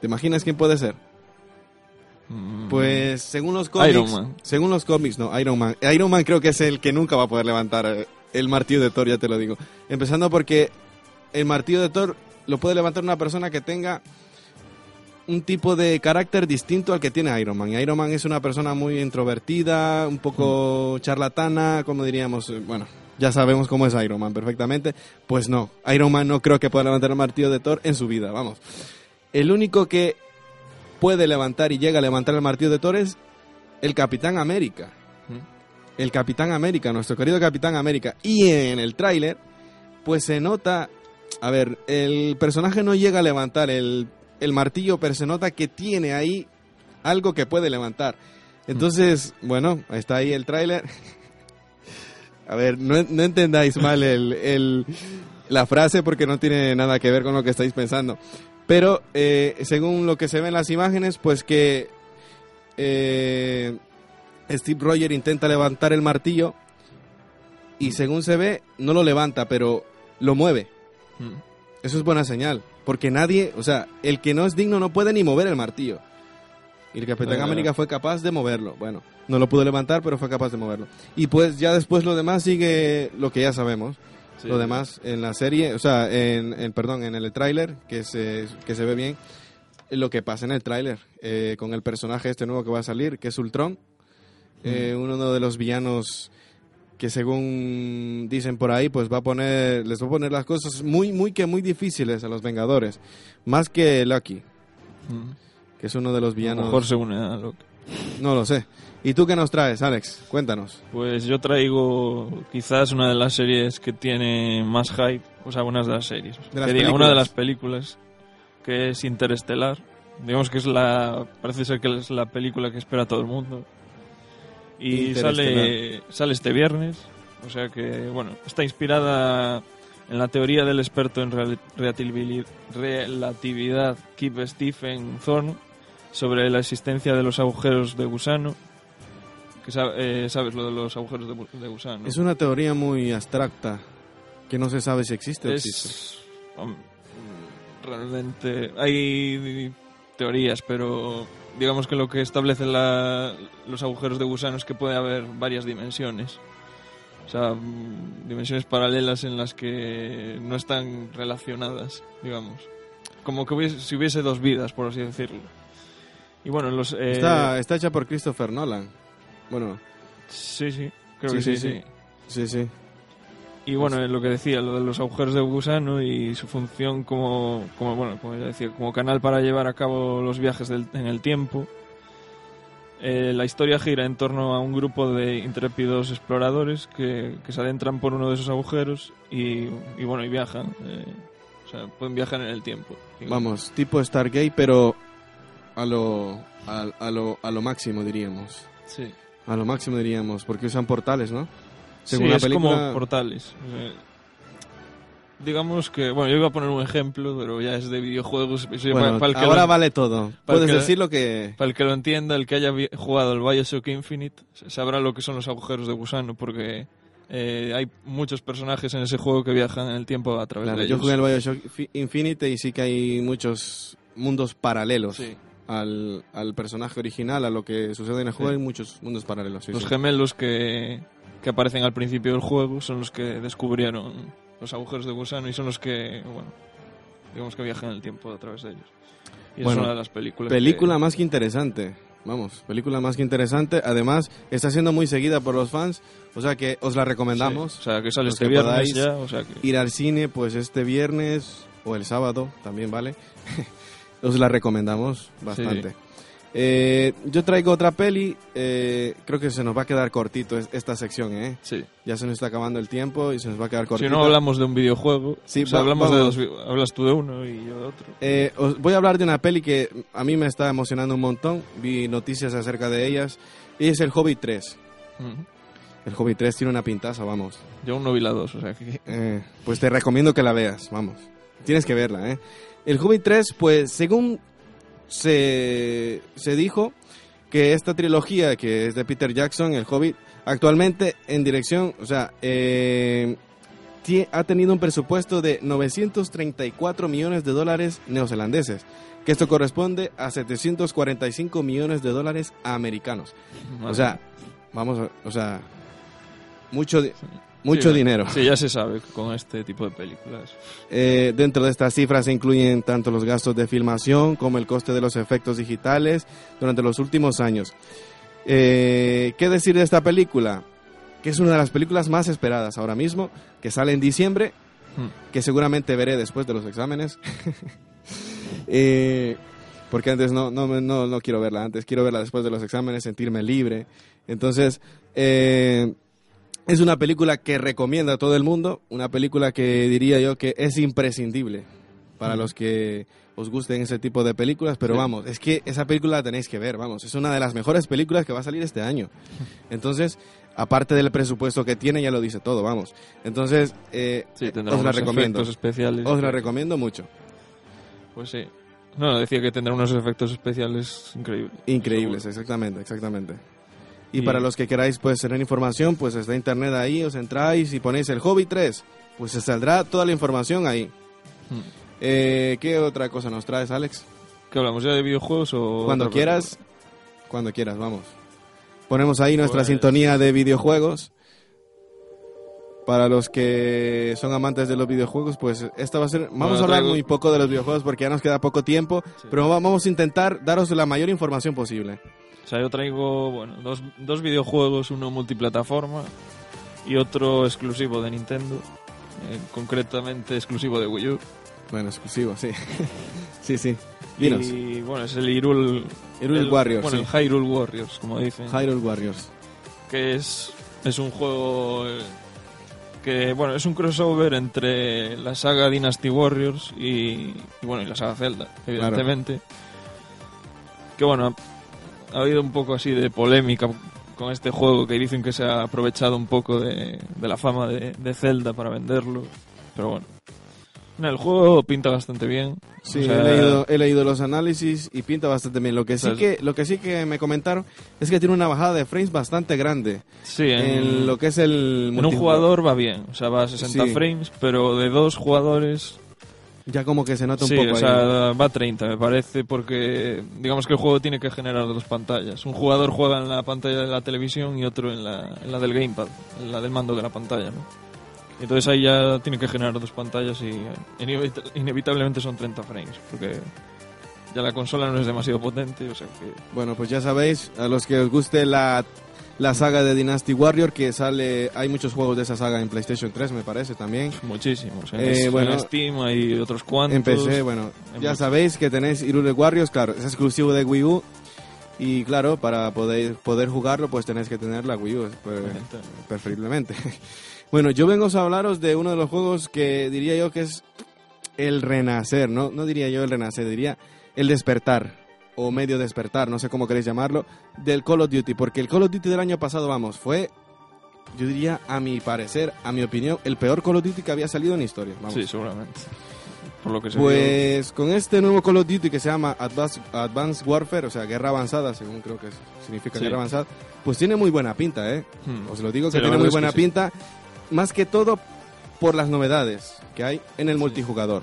[SPEAKER 2] ¿Te imaginas quién puede ser? Pues según los cómics,
[SPEAKER 10] Iron Man.
[SPEAKER 2] según los cómics, no, Iron Man. Iron Man creo que es el que nunca va a poder levantar eh, el martillo de Thor, ya te lo digo. Empezando porque el martillo de Thor lo puede levantar una persona que tenga un tipo de carácter distinto al que tiene Iron Man. Iron Man es una persona muy introvertida, un poco charlatana, como diríamos, eh, bueno, ya sabemos cómo es Iron Man perfectamente. Pues no, Iron Man no creo que pueda levantar el martillo de Thor en su vida, vamos. El único que puede levantar y llega a levantar el martillo de Thor es el Capitán América. El Capitán América, nuestro querido Capitán América. Y en el tráiler, pues se nota, a ver, el personaje no llega a levantar el, el martillo, pero se nota que tiene ahí algo que puede levantar. Entonces, bueno, está ahí el tráiler. A ver, no, no entendáis mal el, el- la frase porque no tiene nada que ver con lo que estáis pensando. Pero eh, según lo que se ve en las imágenes, pues que eh, Steve Rogers intenta levantar el martillo y según se ve, no lo levanta, pero lo mueve. Eso es buena señal, porque nadie, o sea, el que no es digno no puede ni mover el martillo. Y el Capitán. América fue capaz de moverlo. Bueno, no lo pudo levantar, pero fue capaz de moverlo. Y pues ya después lo demás sigue lo que ya sabemos.
[SPEAKER 10] Sí.
[SPEAKER 2] Lo demás en la serie, o sea, en, en- perdón, en el tráiler, que se, que se ve bien, lo que pasa en el tráiler, eh, con el personaje este nuevo que va a salir, que es Ultron, eh, uno de los villanos que según dicen por ahí, pues va a poner, les va a poner las cosas muy, muy que muy difíciles a los Vengadores, más que Lucky, que es uno de los
[SPEAKER 10] A lo
[SPEAKER 2] villanos.
[SPEAKER 10] mejor se une a Loki.
[SPEAKER 2] No lo sé. ¿Y tú qué nos traes, Alex? Cuéntanos.
[SPEAKER 10] Pues yo traigo quizás una de las series que tiene más hype, o sea, una de las series.
[SPEAKER 2] De las
[SPEAKER 10] Que diga,
[SPEAKER 2] películas.
[SPEAKER 10] una de las películas, que es Interestelar. Digamos que es la, parece ser que es la película que espera todo el mundo. Y sale, sale este viernes, o sea que, bueno, está inspirada en la teoría del experto en relatividad Kip Stephen Thorne sobre la existencia de los agujeros de gusano. Que eh, sabes lo de los agujeros de, de gusano.
[SPEAKER 2] Es una teoría muy abstracta, que no se sabe si existe o
[SPEAKER 10] Es-
[SPEAKER 2] existe.
[SPEAKER 10] hom- realmente hay teorías, pero digamos que lo que establece la- los agujeros de gusano es que puede haber varias dimensiones. O sea, dimensiones paralelas en las que no están relacionadas, digamos. Como que hubiese, si hubiese dos vidas, por así decirlo. Y bueno, los... eh,
[SPEAKER 2] Está, está hecha por Christopher Nolan. Bueno.
[SPEAKER 10] Sí, sí, creo que sí, sí.
[SPEAKER 2] Sí, sí.
[SPEAKER 10] Y bueno, lo que decía, lo de los agujeros de gusano y su función como, como bueno, como ya decía, como canal para llevar a cabo los viajes del- en el tiempo. Eh, la historia gira en torno a un grupo de intrépidos exploradores que, que se adentran por uno de esos agujeros y, y bueno, y viajan. eh, o sea, pueden viajar en el tiempo.
[SPEAKER 2] Vamos, tipo Stargate, pero a lo, a, a lo, a lo máximo, diríamos.
[SPEAKER 10] Sí.
[SPEAKER 2] A lo máximo, diríamos, porque usan portales, ¿no?
[SPEAKER 10] Sí,
[SPEAKER 2] Según la
[SPEAKER 10] es
[SPEAKER 2] película...
[SPEAKER 10] como portales. Digamos que, bueno, yo iba a poner un ejemplo, pero ya es de videojuegos.
[SPEAKER 2] Bueno,
[SPEAKER 10] para- para el que
[SPEAKER 2] ahora
[SPEAKER 10] lo-
[SPEAKER 2] vale todo. Puedes
[SPEAKER 10] que-
[SPEAKER 2] decir lo que...
[SPEAKER 10] Para el que lo entienda, el que haya jugado el Bioshock Infinite, sabrá lo que son los agujeros de gusano, porque eh, hay muchos personajes en ese juego que viajan en el tiempo a través
[SPEAKER 2] Claro,
[SPEAKER 10] de
[SPEAKER 2] yo
[SPEAKER 10] ellos.
[SPEAKER 2] jugué el Bioshock Fi- Infinite y sí que hay muchos mundos paralelos
[SPEAKER 10] Sí.
[SPEAKER 2] al, al personaje original, a lo que sucede en el juego,
[SPEAKER 10] Sí.
[SPEAKER 2] hay muchos mundos paralelos. sí,
[SPEAKER 10] los gemelos que, que aparecen al principio del juego son los que descubrieron los agujeros de gusano y son los que, bueno, digamos que viajan el tiempo a través de ellos. Y
[SPEAKER 2] Bueno,
[SPEAKER 10] es una de las películas.
[SPEAKER 2] Película
[SPEAKER 10] que-
[SPEAKER 2] más que interesante. Vamos, película más que interesante. Además, está siendo muy seguida por los fans. O sea que os la recomendamos.
[SPEAKER 10] Sí, o sea, que sale este viernes
[SPEAKER 2] podáis
[SPEAKER 10] ya, o sea que-
[SPEAKER 2] Ir al cine, pues este viernes o el sábado, también vale. os la recomendamos bastante. Eh, yo traigo otra peli, eh, creo que se nos va a quedar cortito es- esta sección, ¿eh?
[SPEAKER 10] Sí.
[SPEAKER 2] Ya se nos está acabando el tiempo y se nos va a quedar cortito.
[SPEAKER 10] Si no hablamos de un videojuego,
[SPEAKER 2] Sí,
[SPEAKER 10] o sea, hablamos de
[SPEAKER 2] vamos.
[SPEAKER 10] hablas tú de uno y yo de otro.
[SPEAKER 2] Eh, os voy a hablar de una peli que a mí me está emocionando un montón. Vi noticias acerca de ellas. Y es El Hobbit 3.
[SPEAKER 10] Ujú.
[SPEAKER 2] El Hobbit 3 tiene una pintaza, vamos.
[SPEAKER 10] Yo aún no vi la dos, o sea que...
[SPEAKER 2] Eh, pues te recomiendo que la veas, vamos. Tienes que verla, ¿eh? El Hobbit 3, pues según se, se dijo que esta trilogía que es de Peter Jackson, El Hobbit, actualmente en dirección, o sea, eh, ha tenido un presupuesto de 934 millones de dólares neozelandeses, que esto corresponde a 745 millones de dólares americanos. O sea, vamos, a- o sea, mucho, mucho
[SPEAKER 10] Sí,
[SPEAKER 2] dinero.
[SPEAKER 10] Sí, ya se sabe con este tipo de películas.
[SPEAKER 2] Eh, dentro de estas cifras se incluyen tanto los gastos de filmación como el coste de los efectos digitales durante los últimos años. Eh, ¿Qué decir de esta película? Que es una de las películas más esperadas ahora mismo, que sale en diciembre,
[SPEAKER 10] Hmm.
[SPEAKER 2] que seguramente veré después de los exámenes. Eh, porque antes no, no, no, no quiero verla antes, quiero verla después de los exámenes, sentirme libre. Entonces, eh, es una película que recomienda a todo el mundo, una película que diría yo que es imprescindible para los que os gusten ese tipo de películas, pero vamos, es que esa película la tenéis que ver, vamos, es una de las mejores películas que va a salir este año. Entonces, aparte del presupuesto que tiene, ya lo dice todo, vamos. Entonces, eh,
[SPEAKER 10] Sí, tendrá
[SPEAKER 2] os la recomiendo.
[SPEAKER 10] especiales.
[SPEAKER 2] Os la recomiendo mucho.
[SPEAKER 10] Pues sí. No, decía que tendrá unos efectos especiales increíbles.
[SPEAKER 2] Increíbles, exactamente, exactamente. Y,
[SPEAKER 10] Y-
[SPEAKER 2] para los que queráis pues tener información, pues está internet ahí, os entráis y ponéis el Hobby 3, pues se saldrá toda la información ahí.
[SPEAKER 10] Hmm.
[SPEAKER 2] Eh, ¿Qué otra cosa nos traes, Alex?
[SPEAKER 10] ¿Qué hablamos ya de videojuegos o...?
[SPEAKER 2] Cuando quieras, cuando quieras, vamos. Ponemos ahí nuestra
[SPEAKER 10] Pues-
[SPEAKER 2] sintonía de videojuegos. Para los que son amantes de los videojuegos, pues esta va a ser... Vamos
[SPEAKER 10] Bueno,
[SPEAKER 2] a hablar
[SPEAKER 10] traigo-
[SPEAKER 2] muy poco de los videojuegos porque ya nos queda poco tiempo, pero va- vamos a intentar daros la mayor información posible.
[SPEAKER 10] O sea, yo traigo, bueno, dos, dos videojuegos, uno multiplataforma y otro exclusivo de Nintendo, eh, concretamente exclusivo de Wii U.
[SPEAKER 2] Bueno, exclusivo, sí. sí, sí. Dinos.
[SPEAKER 10] Y bueno, es el Hyrule...
[SPEAKER 2] Hyrule
[SPEAKER 10] el-
[SPEAKER 2] Warriors,
[SPEAKER 10] Bueno,
[SPEAKER 2] sí.
[SPEAKER 10] el Hyrule Warriors, como dicen.
[SPEAKER 2] Hyrule Warriors.
[SPEAKER 10] que es, es un juego eh, que, bueno, es un crossover entre la saga Dynasty Warriors y, y, bueno, y la saga Zelda, evidentemente. Que, bueno, ha, ha habido un poco así de polémica con este juego que dicen que se ha aprovechado un poco de, de la fama de, de Zelda para venderlo. Pero bueno, No, el juego pinta bastante bien.
[SPEAKER 2] Sí,
[SPEAKER 10] O sea,
[SPEAKER 2] he, leído, he leído los análisis y pinta bastante bien. Lo que, sí que, lo que sí que me comentaron es que tiene una bajada de frames bastante grande.
[SPEAKER 10] Sí, en,
[SPEAKER 2] lo que es el
[SPEAKER 10] en un jugador va bien, o sea, va a 60
[SPEAKER 2] Sí.
[SPEAKER 10] frames, pero de dos jugadores
[SPEAKER 2] Ya como que se nota un
[SPEAKER 10] sí,
[SPEAKER 2] poco
[SPEAKER 10] o
[SPEAKER 2] ahí.
[SPEAKER 10] sea, va a 30 me parece, porque digamos que el juego tiene que generar dos pantallas. Un jugador juega en la pantalla de la televisión y otro en la, en la del gamepad, en la del mando de la pantalla, ¿no? Entonces ahí ya tiene que generar dos pantallas y eh, inevit- inevitablemente son 30 frames, porque ya la consola no es demasiado potente, o sea que...
[SPEAKER 2] Bueno, pues ya sabéis, a los que os guste la, la saga de Dynasty Warrior, que sale, hay muchos juegos de esa saga en PlayStation 3, me parece también.
[SPEAKER 10] Muchísimos. En,
[SPEAKER 2] Eh,
[SPEAKER 10] en
[SPEAKER 2] bueno,
[SPEAKER 10] Steam hay otros cuantos.
[SPEAKER 2] En PC, bueno,
[SPEAKER 10] En
[SPEAKER 2] ya
[SPEAKER 10] muchos.
[SPEAKER 2] sabéis que tenéis Hyrule Warriors, claro, es exclusivo de Wii U. Y claro, para poder, poder jugarlo, pues tenéis que tener la Wii U, pues, preferiblemente. Bueno, yo vengo a hablaros de uno de los juegos que diría yo que es el renacer, ¿no? No diría yo el renacer, diría el despertar, o medio despertar, no sé cómo queréis llamarlo, del Call of Duty, porque el Call of Duty del año pasado, vamos, fue, yo diría, a mi parecer, a mi opinión, el peor Call of Duty que había salido en historia. Vamos.
[SPEAKER 10] Sí, seguramente. Por lo que se vio.
[SPEAKER 2] Pues con este nuevo Call of Duty que se llama Advanced, Advanced Warfare, o sea, guerra avanzada, según creo que significa
[SPEAKER 10] Sí.
[SPEAKER 2] guerra avanzada, pues tiene muy buena pinta, ¿eh?
[SPEAKER 10] Hmm.
[SPEAKER 2] Os lo digo que tiene muy
[SPEAKER 10] es que
[SPEAKER 2] buena
[SPEAKER 10] sí.
[SPEAKER 2] pinta, más que todo por las novedades que hay en el multijugador.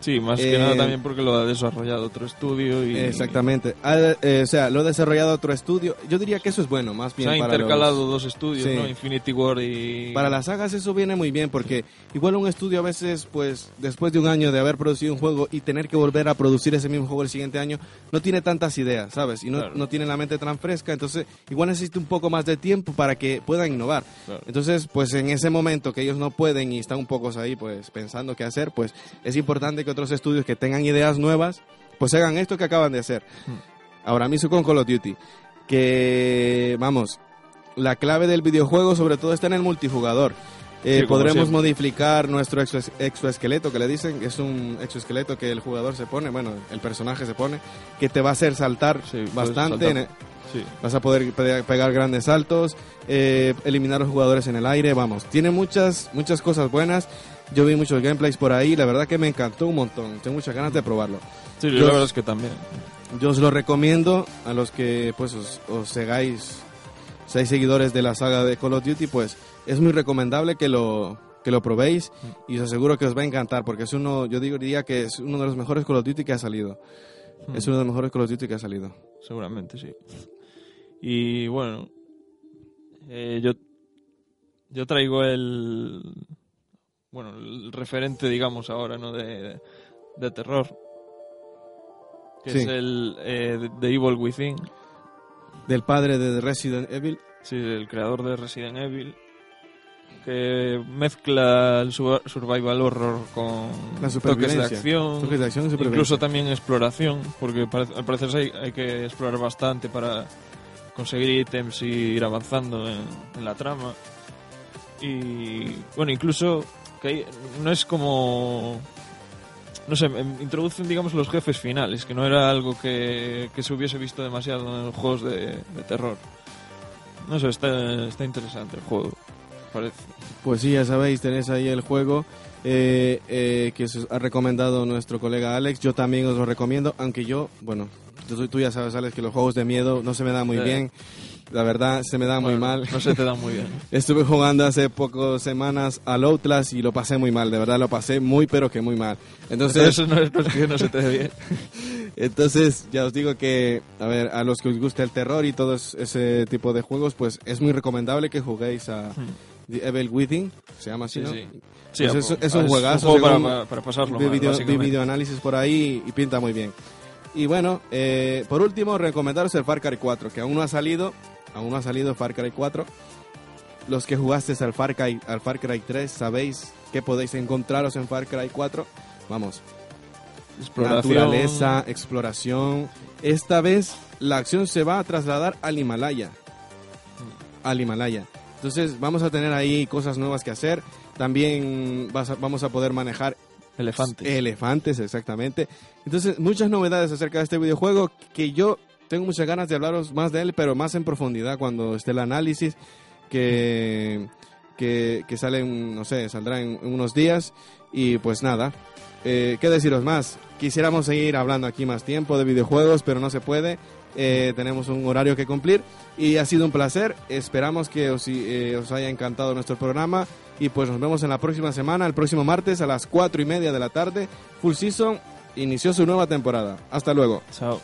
[SPEAKER 10] Sí, más
[SPEAKER 2] Eh,
[SPEAKER 10] que nada también porque lo ha desarrollado otro estudio y...
[SPEAKER 2] Exactamente. Eh, o sea, lo ha desarrollado otro estudio. Yo diría que eso es bueno, más
[SPEAKER 10] Se
[SPEAKER 2] bien
[SPEAKER 10] ha
[SPEAKER 2] para
[SPEAKER 10] intercalado
[SPEAKER 2] los-
[SPEAKER 10] dos estudios,
[SPEAKER 2] Sí.
[SPEAKER 10] ¿no? Infinity War y...
[SPEAKER 2] Para las sagas eso viene muy bien porque igual un estudio a veces, pues después de un año de haber producido un juego y tener que volver a producir ese mismo juego el siguiente año, no tiene tantas ideas, ¿sabes? Y no,
[SPEAKER 10] Claro.
[SPEAKER 2] no tiene la mente tan fresca, entonces igual necesita un poco más de tiempo para que puedan innovar.
[SPEAKER 10] Claro.
[SPEAKER 2] Entonces, pues en ese momento que ellos no pueden y están un poco ahí, pues pensando qué hacer, pues es importante que otros estudios que tengan ideas nuevas, pues hagan esto que acaban de hacer. ahora mismo con Call of Duty. Que, vamos, la clave del videojuego sobre todo está en el multijugador. Eh,
[SPEAKER 10] Sí,
[SPEAKER 2] podremos
[SPEAKER 10] siempre.
[SPEAKER 2] modificar nuestro exo- exoesqueleto, que le dicen, es un exoesqueleto que el jugador se pone, bueno, el personaje se pone, que te va a hacer saltar bastante.
[SPEAKER 10] saltar.
[SPEAKER 2] el-
[SPEAKER 10] Sí.
[SPEAKER 2] Vas a poder pe- pegar grandes saltos, eh, eliminar a los jugadores en el aire, vamos. Tiene muchas, muchas cosas buenas. Yo vi muchos gameplays por ahí, la verdad que me encantó un montón. Tengo muchas ganas de probarlo.
[SPEAKER 10] Sí,
[SPEAKER 2] Yo-
[SPEAKER 10] la verdad es que también.
[SPEAKER 2] yo os lo recomiendo a los que pues os, os segáis, seáis seguidores de la saga de Call of Duty, pues es muy recomendable que lo que lo probéis y os aseguro que os va a encantar porque es uno, yo diría que es uno de los mejores Call of Duty que ha salido. Es uno de los mejores Call of Duty que ha salido.
[SPEAKER 10] Seguramente, sí. Y bueno, eh, yo, yo traigo el, bueno, el referente, digamos, ahora, ¿no? De, de terror. Que
[SPEAKER 2] Sí.
[SPEAKER 10] es el eh, The Evil Within.
[SPEAKER 2] Del padre de Resident Evil.
[SPEAKER 10] Sí, el creador de Resident Evil. Que mezcla el su- survival horror con
[SPEAKER 2] La
[SPEAKER 10] toques de acción.
[SPEAKER 2] Toques de acción y supervivencia.
[SPEAKER 10] Incluso también exploración, porque al parecer hay, hay que explorar bastante para conseguir ítems y ir avanzando en, en la trama. Y bueno, incluso que hay- no es como no sé, em, introducen digamos los jefes finales, que no era algo que, que se hubiese visto demasiado en los juegos de, de terror. No sé, está, está interesante el juego, parece.
[SPEAKER 2] Pues sí, ya sabéis, tenéis ahí el juego eh, eh, que os ha recomendado nuestro colega Alex. Yo también os lo recomiendo, aunque yo, bueno, tú, tú ya sabes, Alex, que los juegos de miedo no se me dan muy
[SPEAKER 10] Eh.
[SPEAKER 2] bien. La verdad, se me muy
[SPEAKER 10] Bueno,
[SPEAKER 2] mal.
[SPEAKER 10] no se te dan muy bien.
[SPEAKER 2] Estuve jugando hace pocas semanas al Outlast y lo pasé muy mal, de verdad lo pasé muy pero que muy mal. Entonces,
[SPEAKER 10] Eso no es porque no se te dé bien.
[SPEAKER 2] Entonces, ya os digo que, a ver, a los que os gusta el terror y todo es- ese tipo de juegos, pues es muy recomendable que juguéis a The Evil Within, se llama así,
[SPEAKER 10] Sí,
[SPEAKER 2] ¿no?
[SPEAKER 10] sí. Sí,
[SPEAKER 2] Pues es, es un
[SPEAKER 10] un
[SPEAKER 2] juegazo.
[SPEAKER 10] juego para- para- pasarlo mal,
[SPEAKER 2] video,
[SPEAKER 10] básicamente.
[SPEAKER 2] videoanálisis por ahí y pinta muy bien. Y bueno, eh, por último, recomendaros el Far Cry 4, que aún no ha salido, aún no ha salido Far Cry 4. Los que jugasteis al Far Cry, al Far Cry 3 sabéis que podéis encontraros en Far Cry 4. Vamos,
[SPEAKER 10] Exploración.
[SPEAKER 2] naturaleza, exploración. Esta vez la acción se va a trasladar al Himalaya. Al Himalaya. Entonces vamos a tener ahí cosas nuevas que hacer. También vas a- vamos a poder manejar
[SPEAKER 10] Elefantes.
[SPEAKER 2] Elefantes, exactamente. Entonces, muchas novedades acerca de este videojuego que yo tengo muchas ganas de hablaros más de él, pero más en profundidad cuando esté el análisis que, que, que no sé, saldrá en, unos días. Y pues nada, eh, ¿qué deciros más? Quisiéramos seguir hablando aquí más tiempo de videojuegos, pero no se puede. Eh, tenemos un horario que cumplir y ha sido un placer. Esperamos que os, eh, os haya encantado nuestro programa y pues nos vemos en la próxima semana, el próximo martes a las cuatro y media de la tarde. Full Season inició su nueva temporada. Hasta luego.
[SPEAKER 10] Chao.